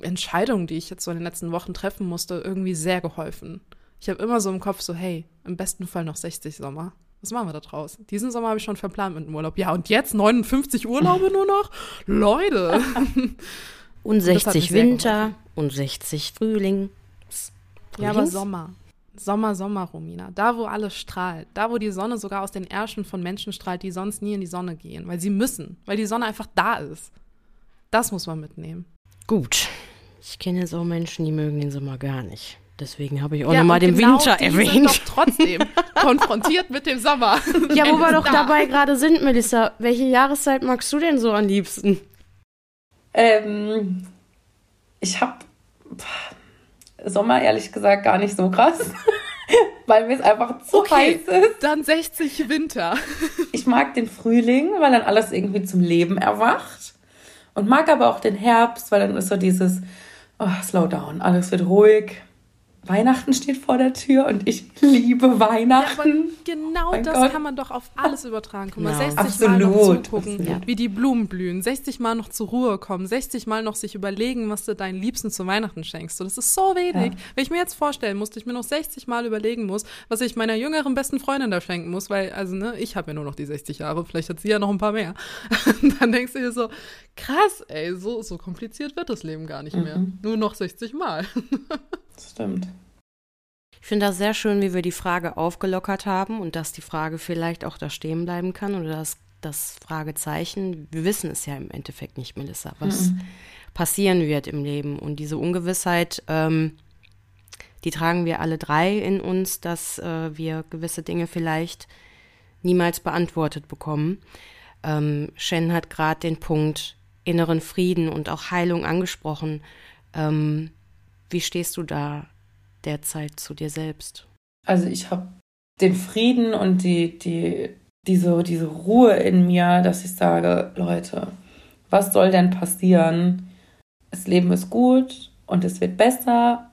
S1: Entscheidungen, die ich jetzt so in den letzten Wochen treffen musste, irgendwie sehr geholfen. Ich habe immer so im Kopf so, hey, im besten Fall noch 60 Sommer. Was machen wir da draus? Diesen Sommer habe ich schon verplant mit dem Urlaub. Ja, und jetzt 59 Urlaube nur noch? Leute!
S2: und 60 Winter und 60 Frühling.
S1: Ja, aber Sommer. Sommer, Sommer, Romina. Da, wo alles strahlt. Da, wo die Sonne sogar aus den Ärschen von Menschen strahlt, die sonst nie in die Sonne gehen. Weil sie müssen. Weil die Sonne einfach da ist. Das muss man mitnehmen.
S2: Gut. Ich kenne jetzt auch Menschen, die mögen den Sommer gar nicht. Deswegen habe ich auch ja, nochmal den genau Winter erwähnt. Sind
S1: doch trotzdem konfrontiert mit dem Sommer.
S2: Ja, wo wir doch da. dabei gerade sind, Melissa. Welche Jahreszeit magst du denn so am liebsten?
S4: Ähm, ich habe Sommer ehrlich gesagt gar nicht so krass, weil mir es einfach zu okay, heiß ist.
S1: Dann 60 Winter.
S4: ich mag den Frühling, weil dann alles irgendwie zum Leben erwacht. Und mag aber auch den Herbst, weil dann ist so dieses oh, Slow down, alles wird ruhig. Weihnachten steht vor der Tür und ich liebe Weihnachten. Ja,
S1: genau mein das Gott. kann man doch auf alles übertragen. Guck mal, ja. 60 Absolut. Mal noch zugucken, Absolut. wie die Blumen blühen, 60 Mal noch zur Ruhe kommen, 60 Mal noch sich überlegen, was du deinen Liebsten zu Weihnachten schenkst. So, das ist so wenig. Ja. Wenn ich mir jetzt vorstellen musste, ich mir noch 60 Mal überlegen muss, was ich meiner jüngeren besten Freundin da schenken muss, weil, also, ne, ich habe ja nur noch die 60 Jahre, vielleicht hat sie ja noch ein paar mehr. Dann denkst du dir so, krass, ey, so, so kompliziert wird das Leben gar nicht mehr. Mhm. Nur noch 60 Mal.
S4: Stimmt.
S2: Ich finde das sehr schön, wie wir die Frage aufgelockert haben und dass die Frage vielleicht auch da stehen bleiben kann oder das, das Fragezeichen. Wir wissen es ja im Endeffekt nicht, Melissa, was mhm. passieren wird im Leben. Und diese Ungewissheit, ähm, die tragen wir alle drei in uns, dass äh, wir gewisse Dinge vielleicht niemals beantwortet bekommen. Ähm, Shen hat gerade den Punkt inneren Frieden und auch Heilung angesprochen. Ähm, wie stehst du da derzeit zu dir selbst?
S4: Also ich habe den Frieden und die, die, diese, diese Ruhe in mir, dass ich sage, Leute, was soll denn passieren? Das Leben ist gut und es wird besser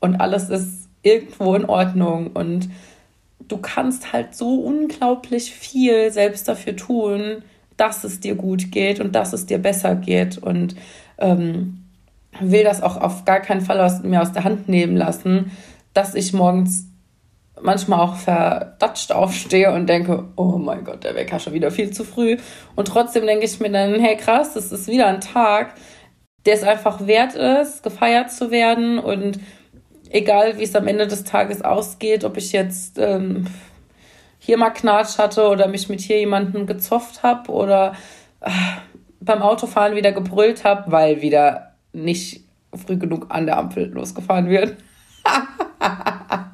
S4: und alles ist irgendwo in Ordnung und du kannst halt so unglaublich viel selbst dafür tun, dass es dir gut geht und dass es dir besser geht und ähm, will das auch auf gar keinen Fall aus, mir aus der Hand nehmen lassen, dass ich morgens manchmal auch verdatscht aufstehe und denke, oh mein Gott, der Wecker schon wieder viel zu früh. Und trotzdem denke ich mir dann, hey krass, das ist wieder ein Tag, der es einfach wert ist, gefeiert zu werden und egal wie es am Ende des Tages ausgeht, ob ich jetzt ähm, hier mal Knatsch hatte oder mich mit hier jemandem gezofft habe oder äh, beim Autofahren wieder gebrüllt habe, weil wieder nicht früh genug an der Ampel losgefahren wird.
S2: da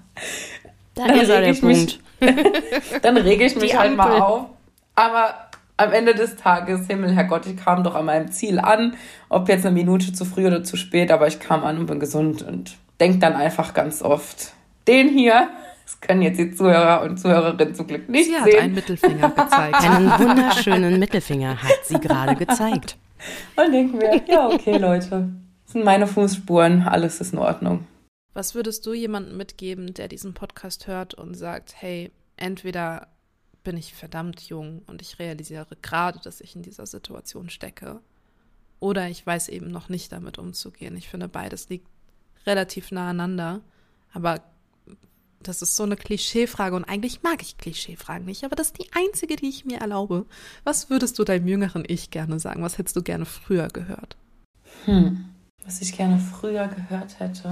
S2: dann ist der Punkt. Mich,
S4: dann rege ich mich halt mal auf. Aber am Ende des Tages, Himmel, Herrgott, ich kam doch an meinem Ziel an. Ob jetzt eine Minute zu früh oder zu spät, aber ich kam an und bin gesund und denke dann einfach ganz oft, den hier, das können jetzt die Zuhörer und Zuhörerinnen zum Glück nicht
S1: sie
S4: sehen.
S1: Sie hat einen Mittelfinger gezeigt.
S2: Einen wunderschönen Mittelfinger hat sie gerade gezeigt.
S4: Und denken wir, ja, okay, Leute, das sind meine Fußspuren, alles ist in Ordnung.
S1: Was würdest du jemandem mitgeben, der diesen Podcast hört und sagt, hey, entweder bin ich verdammt jung und ich realisiere gerade, dass ich in dieser Situation stecke, oder ich weiß eben noch nicht damit umzugehen. Ich finde, beides liegt relativ nah aneinander, aber das ist so eine Klischeefrage und eigentlich mag ich Klischeefragen nicht, aber das ist die einzige, die ich mir erlaube. Was würdest du deinem jüngeren Ich gerne sagen? Was hättest du gerne früher gehört?
S4: Hm, was ich gerne früher gehört hätte.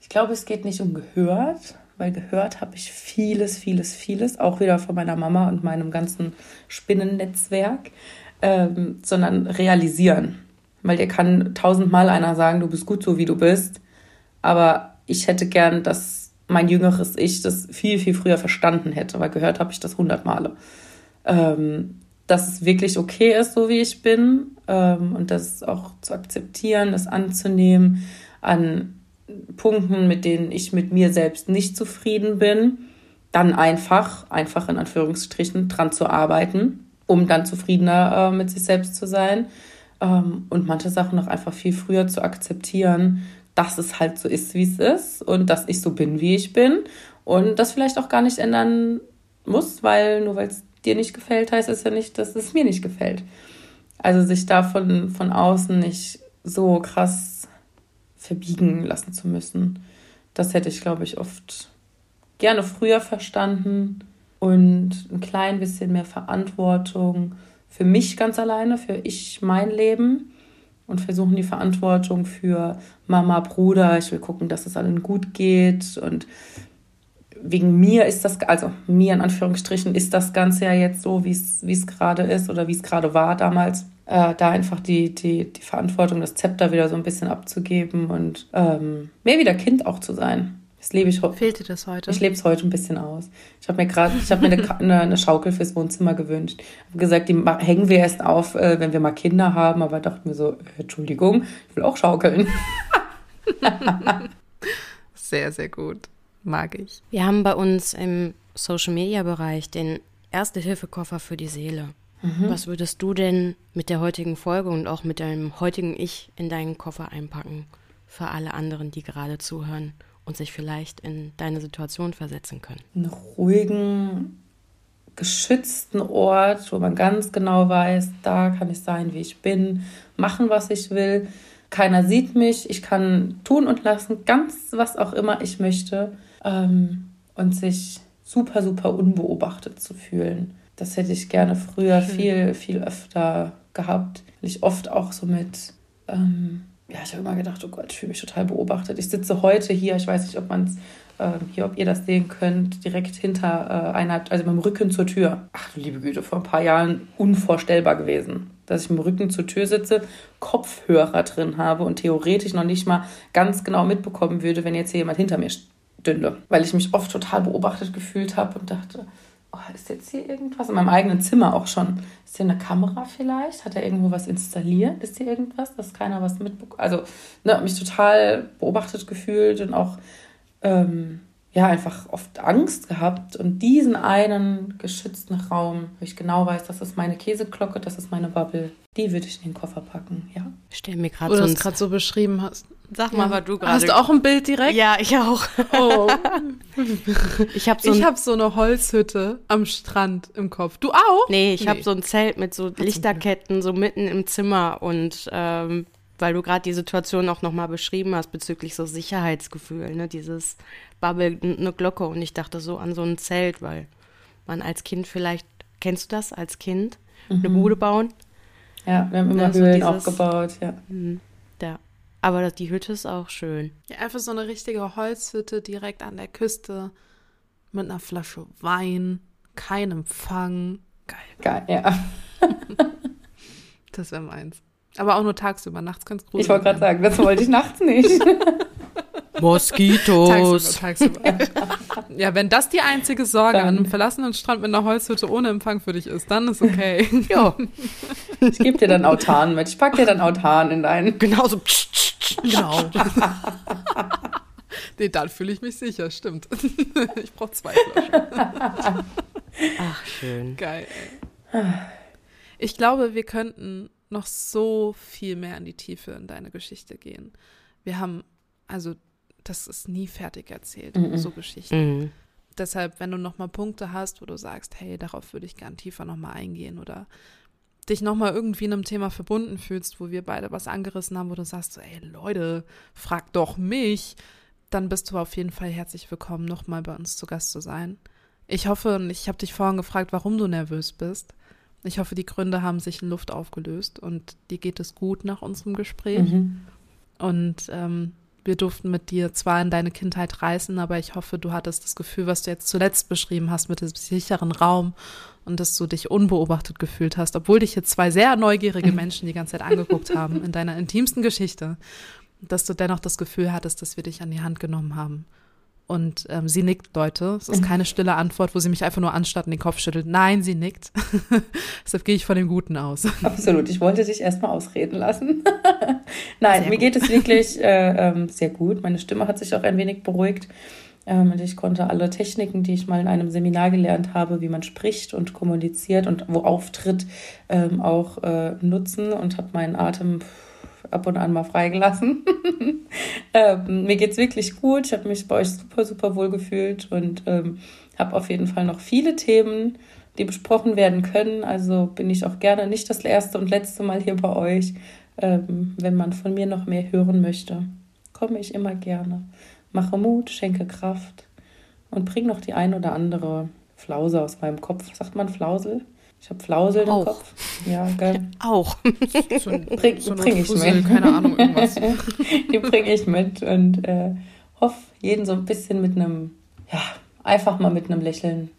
S4: Ich glaube, es geht nicht um gehört, weil gehört habe ich vieles, vieles, vieles, auch wieder von meiner Mama und meinem ganzen Spinnennetzwerk, ähm, sondern realisieren. Weil dir kann tausendmal einer sagen, du bist gut so, wie du bist, aber ich hätte gern, dass mein jüngeres Ich das viel, viel früher verstanden hätte, weil gehört habe ich das hundert Male. Ähm, dass es wirklich okay ist, so wie ich bin ähm, und das auch zu akzeptieren, das anzunehmen an Punkten, mit denen ich mit mir selbst nicht zufrieden bin, dann einfach, einfach in Anführungsstrichen, dran zu arbeiten, um dann zufriedener äh, mit sich selbst zu sein ähm, und manche Sachen noch einfach viel früher zu akzeptieren, dass es halt so ist, wie es ist und dass ich so bin, wie ich bin und das vielleicht auch gar nicht ändern muss, weil nur weil es dir nicht gefällt, heißt es ja nicht, dass es mir nicht gefällt. Also sich da von, von außen nicht so krass verbiegen lassen zu müssen, das hätte ich, glaube ich, oft gerne früher verstanden und ein klein bisschen mehr Verantwortung für mich ganz alleine, für ich mein Leben und versuchen die Verantwortung für Mama, Bruder, ich will gucken, dass es allen gut geht und wegen mir ist das, also mir in Anführungsstrichen, ist das Ganze ja jetzt so, wie es gerade ist oder wie es gerade war damals. Äh, da einfach die, die, die Verantwortung, das Zepter wieder so ein bisschen abzugeben und ähm, mehr wieder Kind auch zu sein. Das lebe ich heute.
S1: Fehlt dir das heute?
S4: Ich lebe es heute ein bisschen aus. Ich habe mir gerade, ich habe mir eine, eine, eine, Schaukel fürs Wohnzimmer gewünscht. Ich habe gesagt, die hängen wir erst auf, äh, wenn wir mal Kinder haben, aber dachte mir so, Entschuldigung, ich will auch schaukeln.
S1: sehr, sehr gut. Mag ich.
S2: Wir haben bei uns im Social Media Bereich den Erste-Hilfe-Koffer für die Seele. Mhm. Was würdest du denn mit der heutigen Folge und auch mit deinem heutigen Ich in deinen Koffer einpacken? Für alle anderen, die gerade zuhören und sich vielleicht in deine Situation versetzen können.
S4: Einen ruhigen, geschützten Ort, wo man ganz genau weiß, da kann ich sein, wie ich bin, machen, was ich will. Keiner sieht mich, ich kann tun und lassen, ganz was auch immer ich möchte ähm, und sich super, super unbeobachtet zu fühlen. Das hätte ich gerne früher viel, viel öfter gehabt, weil ich oft auch so mit ähm, ja, ich habe immer gedacht, oh Gott, ich fühle mich total beobachtet. Ich sitze heute hier, ich weiß nicht, ob man es äh, hier, ob ihr das sehen könnt, direkt hinter äh, einer, also mit dem Rücken zur Tür. Ach du liebe Güte, vor ein paar Jahren unvorstellbar gewesen, dass ich mit dem Rücken zur Tür sitze, Kopfhörer drin habe und theoretisch noch nicht mal ganz genau mitbekommen würde, wenn jetzt hier jemand hinter mir stünde. Weil ich mich oft total beobachtet gefühlt habe und dachte, oh, ist jetzt hier irgendwas? In meinem eigenen Zimmer auch schon. Ist hier eine Kamera vielleicht? Hat er irgendwo was installiert? Ist hier irgendwas, dass keiner was mitbekommt? Also, ne, mich total beobachtet gefühlt und auch, ähm, ja, einfach oft Angst gehabt. Und diesen einen geschützten Raum, wo ich genau weiß, das ist meine Käseglocke, das ist meine Bubble, die würde ich in den Koffer packen, ja.
S2: Stell mir gerade
S1: Oder
S2: so
S1: du es gerade so beschrieben hast.
S2: Sag mal, was du gerade.
S1: Hast du auch ein Bild direkt?
S2: Ja, ich auch.
S1: Oh.
S2: Ich habe so
S1: ich habe so eine Holzhütte am Strand im Kopf. Du auch?
S2: Nee, ich habe so ein Zelt mit so Lichterketten so mitten im Zimmer und ähm, weil du gerade die Situation auch nochmal beschrieben hast bezüglich so Sicherheitsgefühl, ne, dieses Bubble, eine Glocke und ich dachte so an so ein Zelt, weil man als Kind vielleicht, kennst du das als Kind? Eine Bude bauen?
S4: Ja, wir haben immer
S2: Ja, so
S4: Höhlen
S2: dieses-
S4: aufgebaut, ja.
S2: Ja. Aber die Hütte ist auch schön.
S1: Ja, einfach so eine richtige Holzhütte direkt an der Küste mit einer Flasche Wein, kein Empfang. Geil.
S4: Geil, ja.
S1: Das wäre meins. Aber auch nur tagsüber. Nachts ganz gruselig.
S4: Ich wollte gerade sagen, das wollte ich nachts nicht.
S2: Moskitos.
S1: Tagsüber, tagsüber. ja, wenn das die einzige Sorge
S4: Dann-
S1: an einem verlassenen Strand mit einer Holzhütte ohne Empfang für dich ist, dann ist okay.
S2: Ja,
S4: Ich gebe dir dann Autan mit. Ich packe dir dann Autan in deinen.
S2: genau so.
S1: genau. nee, dann fühle ich mich sicher, stimmt. ich brauche zwei Flaschen.
S2: Ach, schön.
S1: Geil. Ey. Ich glaube, wir könnten noch so viel mehr in die Tiefe in deine Geschichte gehen. Wir haben, also, das ist nie fertig erzählt, so Geschichten.
S2: Mhm.
S1: Deshalb, wenn du noch mal Punkte hast, wo du sagst, hey, darauf würde ich gern tiefer noch mal eingehen oder dich noch mal irgendwie in einem Thema verbunden fühlst, wo wir beide was angerissen haben, wo du sagst, so, ey, Leute, frag doch mich, dann bist du auf jeden Fall herzlich willkommen, noch mal bei uns zu Gast zu sein. Ich hoffe, und ich habe dich vorhin gefragt, warum du nervös bist. Ich hoffe, die Gründe haben sich in Luft aufgelöst und dir geht es gut nach unserem Gespräch.
S4: Mhm.
S1: Und ähm, wir durften mit dir zwar in deine Kindheit reisen, aber ich hoffe, du hattest das Gefühl, was du jetzt zuletzt beschrieben hast mit dem sicheren Raum und dass du dich unbeobachtet gefühlt hast, obwohl dich jetzt zwei sehr neugierige Menschen die ganze Zeit angeguckt haben in deiner intimsten Geschichte, dass du dennoch das Gefühl hattest, dass wir dich an die Hand genommen haben. Und ähm, sie nickt, Leute. Es ist keine stille Antwort, wo sie mich einfach nur anstarrt und den Kopf schüttelt. Nein, sie nickt. Deshalb gehe ich von dem Guten aus.
S4: Absolut. Ich wollte dich erstmal ausreden lassen. Nein, mir geht es wirklich äh, ähm, sehr gut. Meine Stimme hat sich auch ein wenig beruhigt. Ähm, und ich konnte alle Techniken, die ich mal in einem Seminar gelernt habe, wie man spricht und kommuniziert und wo auftritt, ähm, auch äh, nutzen und habe meinen Atem ab und an mal freigelassen. ähm, mir geht's wirklich gut. Ich habe mich bei euch super, super wohl gefühlt und ähm, habe auf jeden Fall noch viele Themen, die besprochen werden können. Also bin ich auch gerne nicht das erste und letzte Mal hier bei euch. Ähm, wenn man von mir noch mehr hören möchte, komme ich immer gerne. Mache Mut, schenke Kraft und bring noch die ein oder andere Flause aus meinem Kopf. Sagt man Flausel? Ich habe Flausel im. Kopf. Ja, geil.
S2: Auch.
S1: So
S4: Bring-
S1: so
S4: bring ich
S1: Fussel,
S4: mit.
S1: keine Ahnung, irgendwas.
S4: Die bringe ich mit und äh, hoffe, jeden so ein bisschen mit einem, ja, einfach mal mit einem Lächeln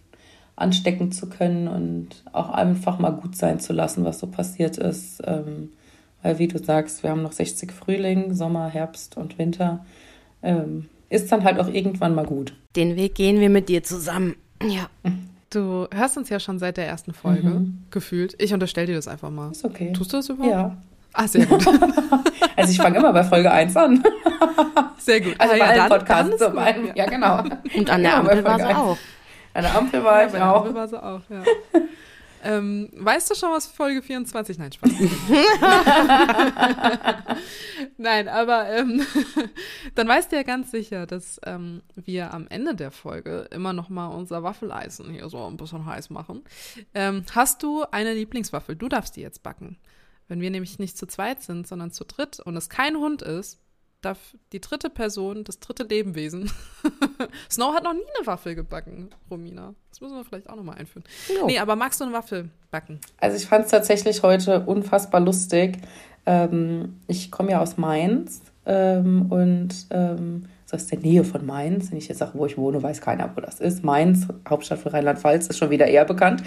S4: anstecken zu können und auch einfach mal gut sein zu lassen, was so passiert ist. Ähm, weil, wie du sagst, wir haben noch 60 Frühling, Sommer, Herbst und Winter. Ähm, ist dann halt auch irgendwann mal gut.
S2: Den Weg gehen wir mit dir zusammen. Ja.
S1: Du hörst uns ja schon seit der ersten Folge,
S4: Mhm.
S1: gefühlt. Ich unterstelle dir das einfach mal.
S4: Ist okay.
S1: Tust du das überhaupt?
S4: Ja.
S1: Ah, sehr gut.
S4: Also ich fange immer bei Folge 1 an.
S1: Sehr gut.
S4: Also
S1: ah,
S4: bei allen
S1: dann- dann
S4: Podcasts. bei allen,
S1: ja.
S4: ja, genau.
S2: Und an der
S4: Ja, bei
S2: Ampel war sie auch.
S4: An der Ampel war
S1: Ja,
S4: ich
S1: bei der
S4: auch.
S1: Ampel war sie auch, ja. Ähm, weißt du schon, was Folge 24? Nein, Spaß. Nein, aber ähm, dann weißt du ja ganz sicher, dass ähm, wir am Ende der Folge immer noch mal unser Waffeleisen hier so ein bisschen heiß machen. Ähm, hast du eine Lieblingswaffel? Du darfst die jetzt backen. Wenn wir nämlich nicht zu zweit sind, sondern zu dritt und es kein Hund ist, darf die dritte Person, das dritte Lebewesen. Snow hat noch nie eine Waffel gebacken, Romina. Das müssen wir vielleicht auch nochmal einführen.
S2: Jo.
S1: Nee, aber magst du eine Waffel backen?
S4: Also ich fand es tatsächlich heute unfassbar lustig. Ähm, ich komme ja aus Mainz ähm, und ähm, so aus der Nähe von Mainz. Wenn ich jetzt sage, wo ich wohne, weiß keiner, wo das ist. Mainz, Hauptstadt von Rheinland-Pfalz, ist schon wieder eher bekannt.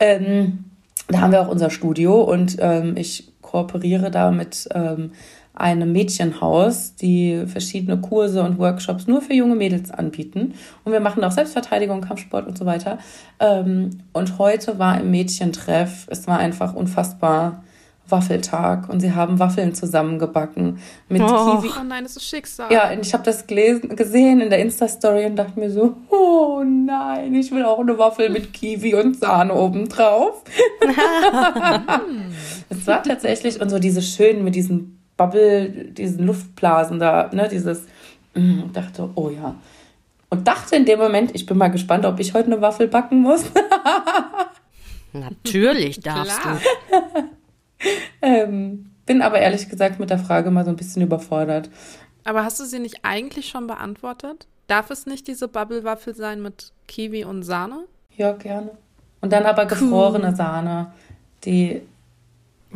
S4: Ähm, da haben wir auch unser Studio und ähm, ich kooperiere da mit ähm, einem Mädchenhaus, die verschiedene Kurse und Workshops nur für junge Mädels anbieten. Und wir machen auch Selbstverteidigung, Kampfsport und so weiter. Ähm, und heute war im Mädchentreff, es war einfach unfassbar Waffeltag und sie haben Waffeln zusammengebacken mit
S1: oh.
S4: Kiwi.
S1: Oh nein, das ist Schicksal.
S4: Ja, und ich habe das gelesen, gesehen in der Insta-Story und dachte mir so, oh nein, ich will auch eine Waffel mit Kiwi und Sahne obendrauf. es war tatsächlich, und so diese schönen mit diesen Bubble, diesen Luftblasen da, ne, dieses, mm, dachte, oh ja. Und dachte in dem Moment, ich bin mal gespannt, ob ich heute eine Waffel backen muss.
S2: Natürlich darfst
S1: Klar.
S2: du.
S4: ähm, bin aber ehrlich gesagt mit der Frage mal so ein bisschen überfordert.
S1: Aber hast du sie nicht eigentlich schon beantwortet? Darf es nicht diese Bubble-Waffel sein mit Kiwi und Sahne?
S4: Ja, gerne. Und dann aber gefrorene Sahne. Die,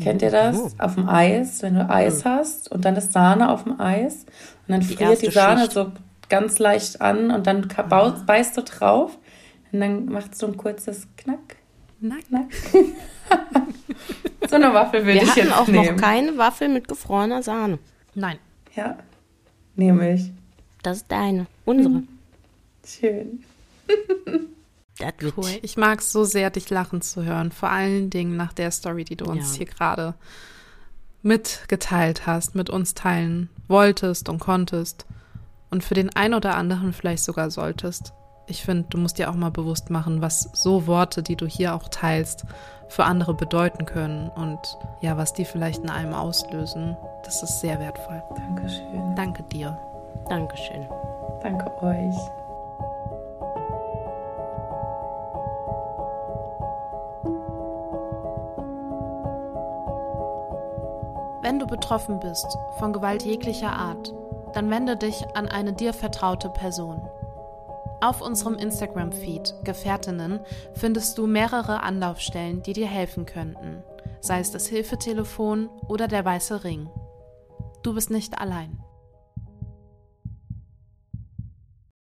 S4: kennt ihr das?
S2: Oh.
S4: Auf dem Eis, wenn du Eis hast und dann ist Sahne auf dem Eis und dann
S2: Die
S4: friert die Sahne
S2: Schicht.
S4: so ganz leicht an und dann baust, beißt du drauf und dann macht so ein kurzes Knack,
S1: Nein.
S4: Knack. so eine Waffel will
S2: Wir
S4: ich
S2: hatten
S4: jetzt
S2: auch
S4: nehmen.
S2: noch keine Waffel mit gefrorener Sahne.
S1: Nein.
S4: Ja, nehme ich.
S2: Das ist deine. Unsere.
S4: Schön.
S2: Das wird
S1: Cool. Ich mag es so sehr, dich lachen zu hören. Vor allen Dingen nach der Story, die du uns
S2: Ja.
S1: hier gerade mitgeteilt hast, mit uns teilen wolltest und konntest. Und für den einen oder anderen vielleicht sogar solltest. Ich finde, du musst dir auch mal bewusst machen, was so Worte, die du hier auch teilst, für andere bedeuten können und ja, was die vielleicht in einem auslösen. Das ist sehr wertvoll.
S4: Dankeschön.
S1: Danke dir.
S2: Dankeschön.
S4: Danke euch.
S1: Wenn du betroffen bist von Gewalt jeglicher Art, dann wende dich an eine dir vertraute Person. Auf unserem Instagram-Feed Gefährtinnen findest du mehrere Anlaufstellen, die dir helfen könnten, sei es das Hilfetelefon oder der weiße Ring. Du bist nicht allein.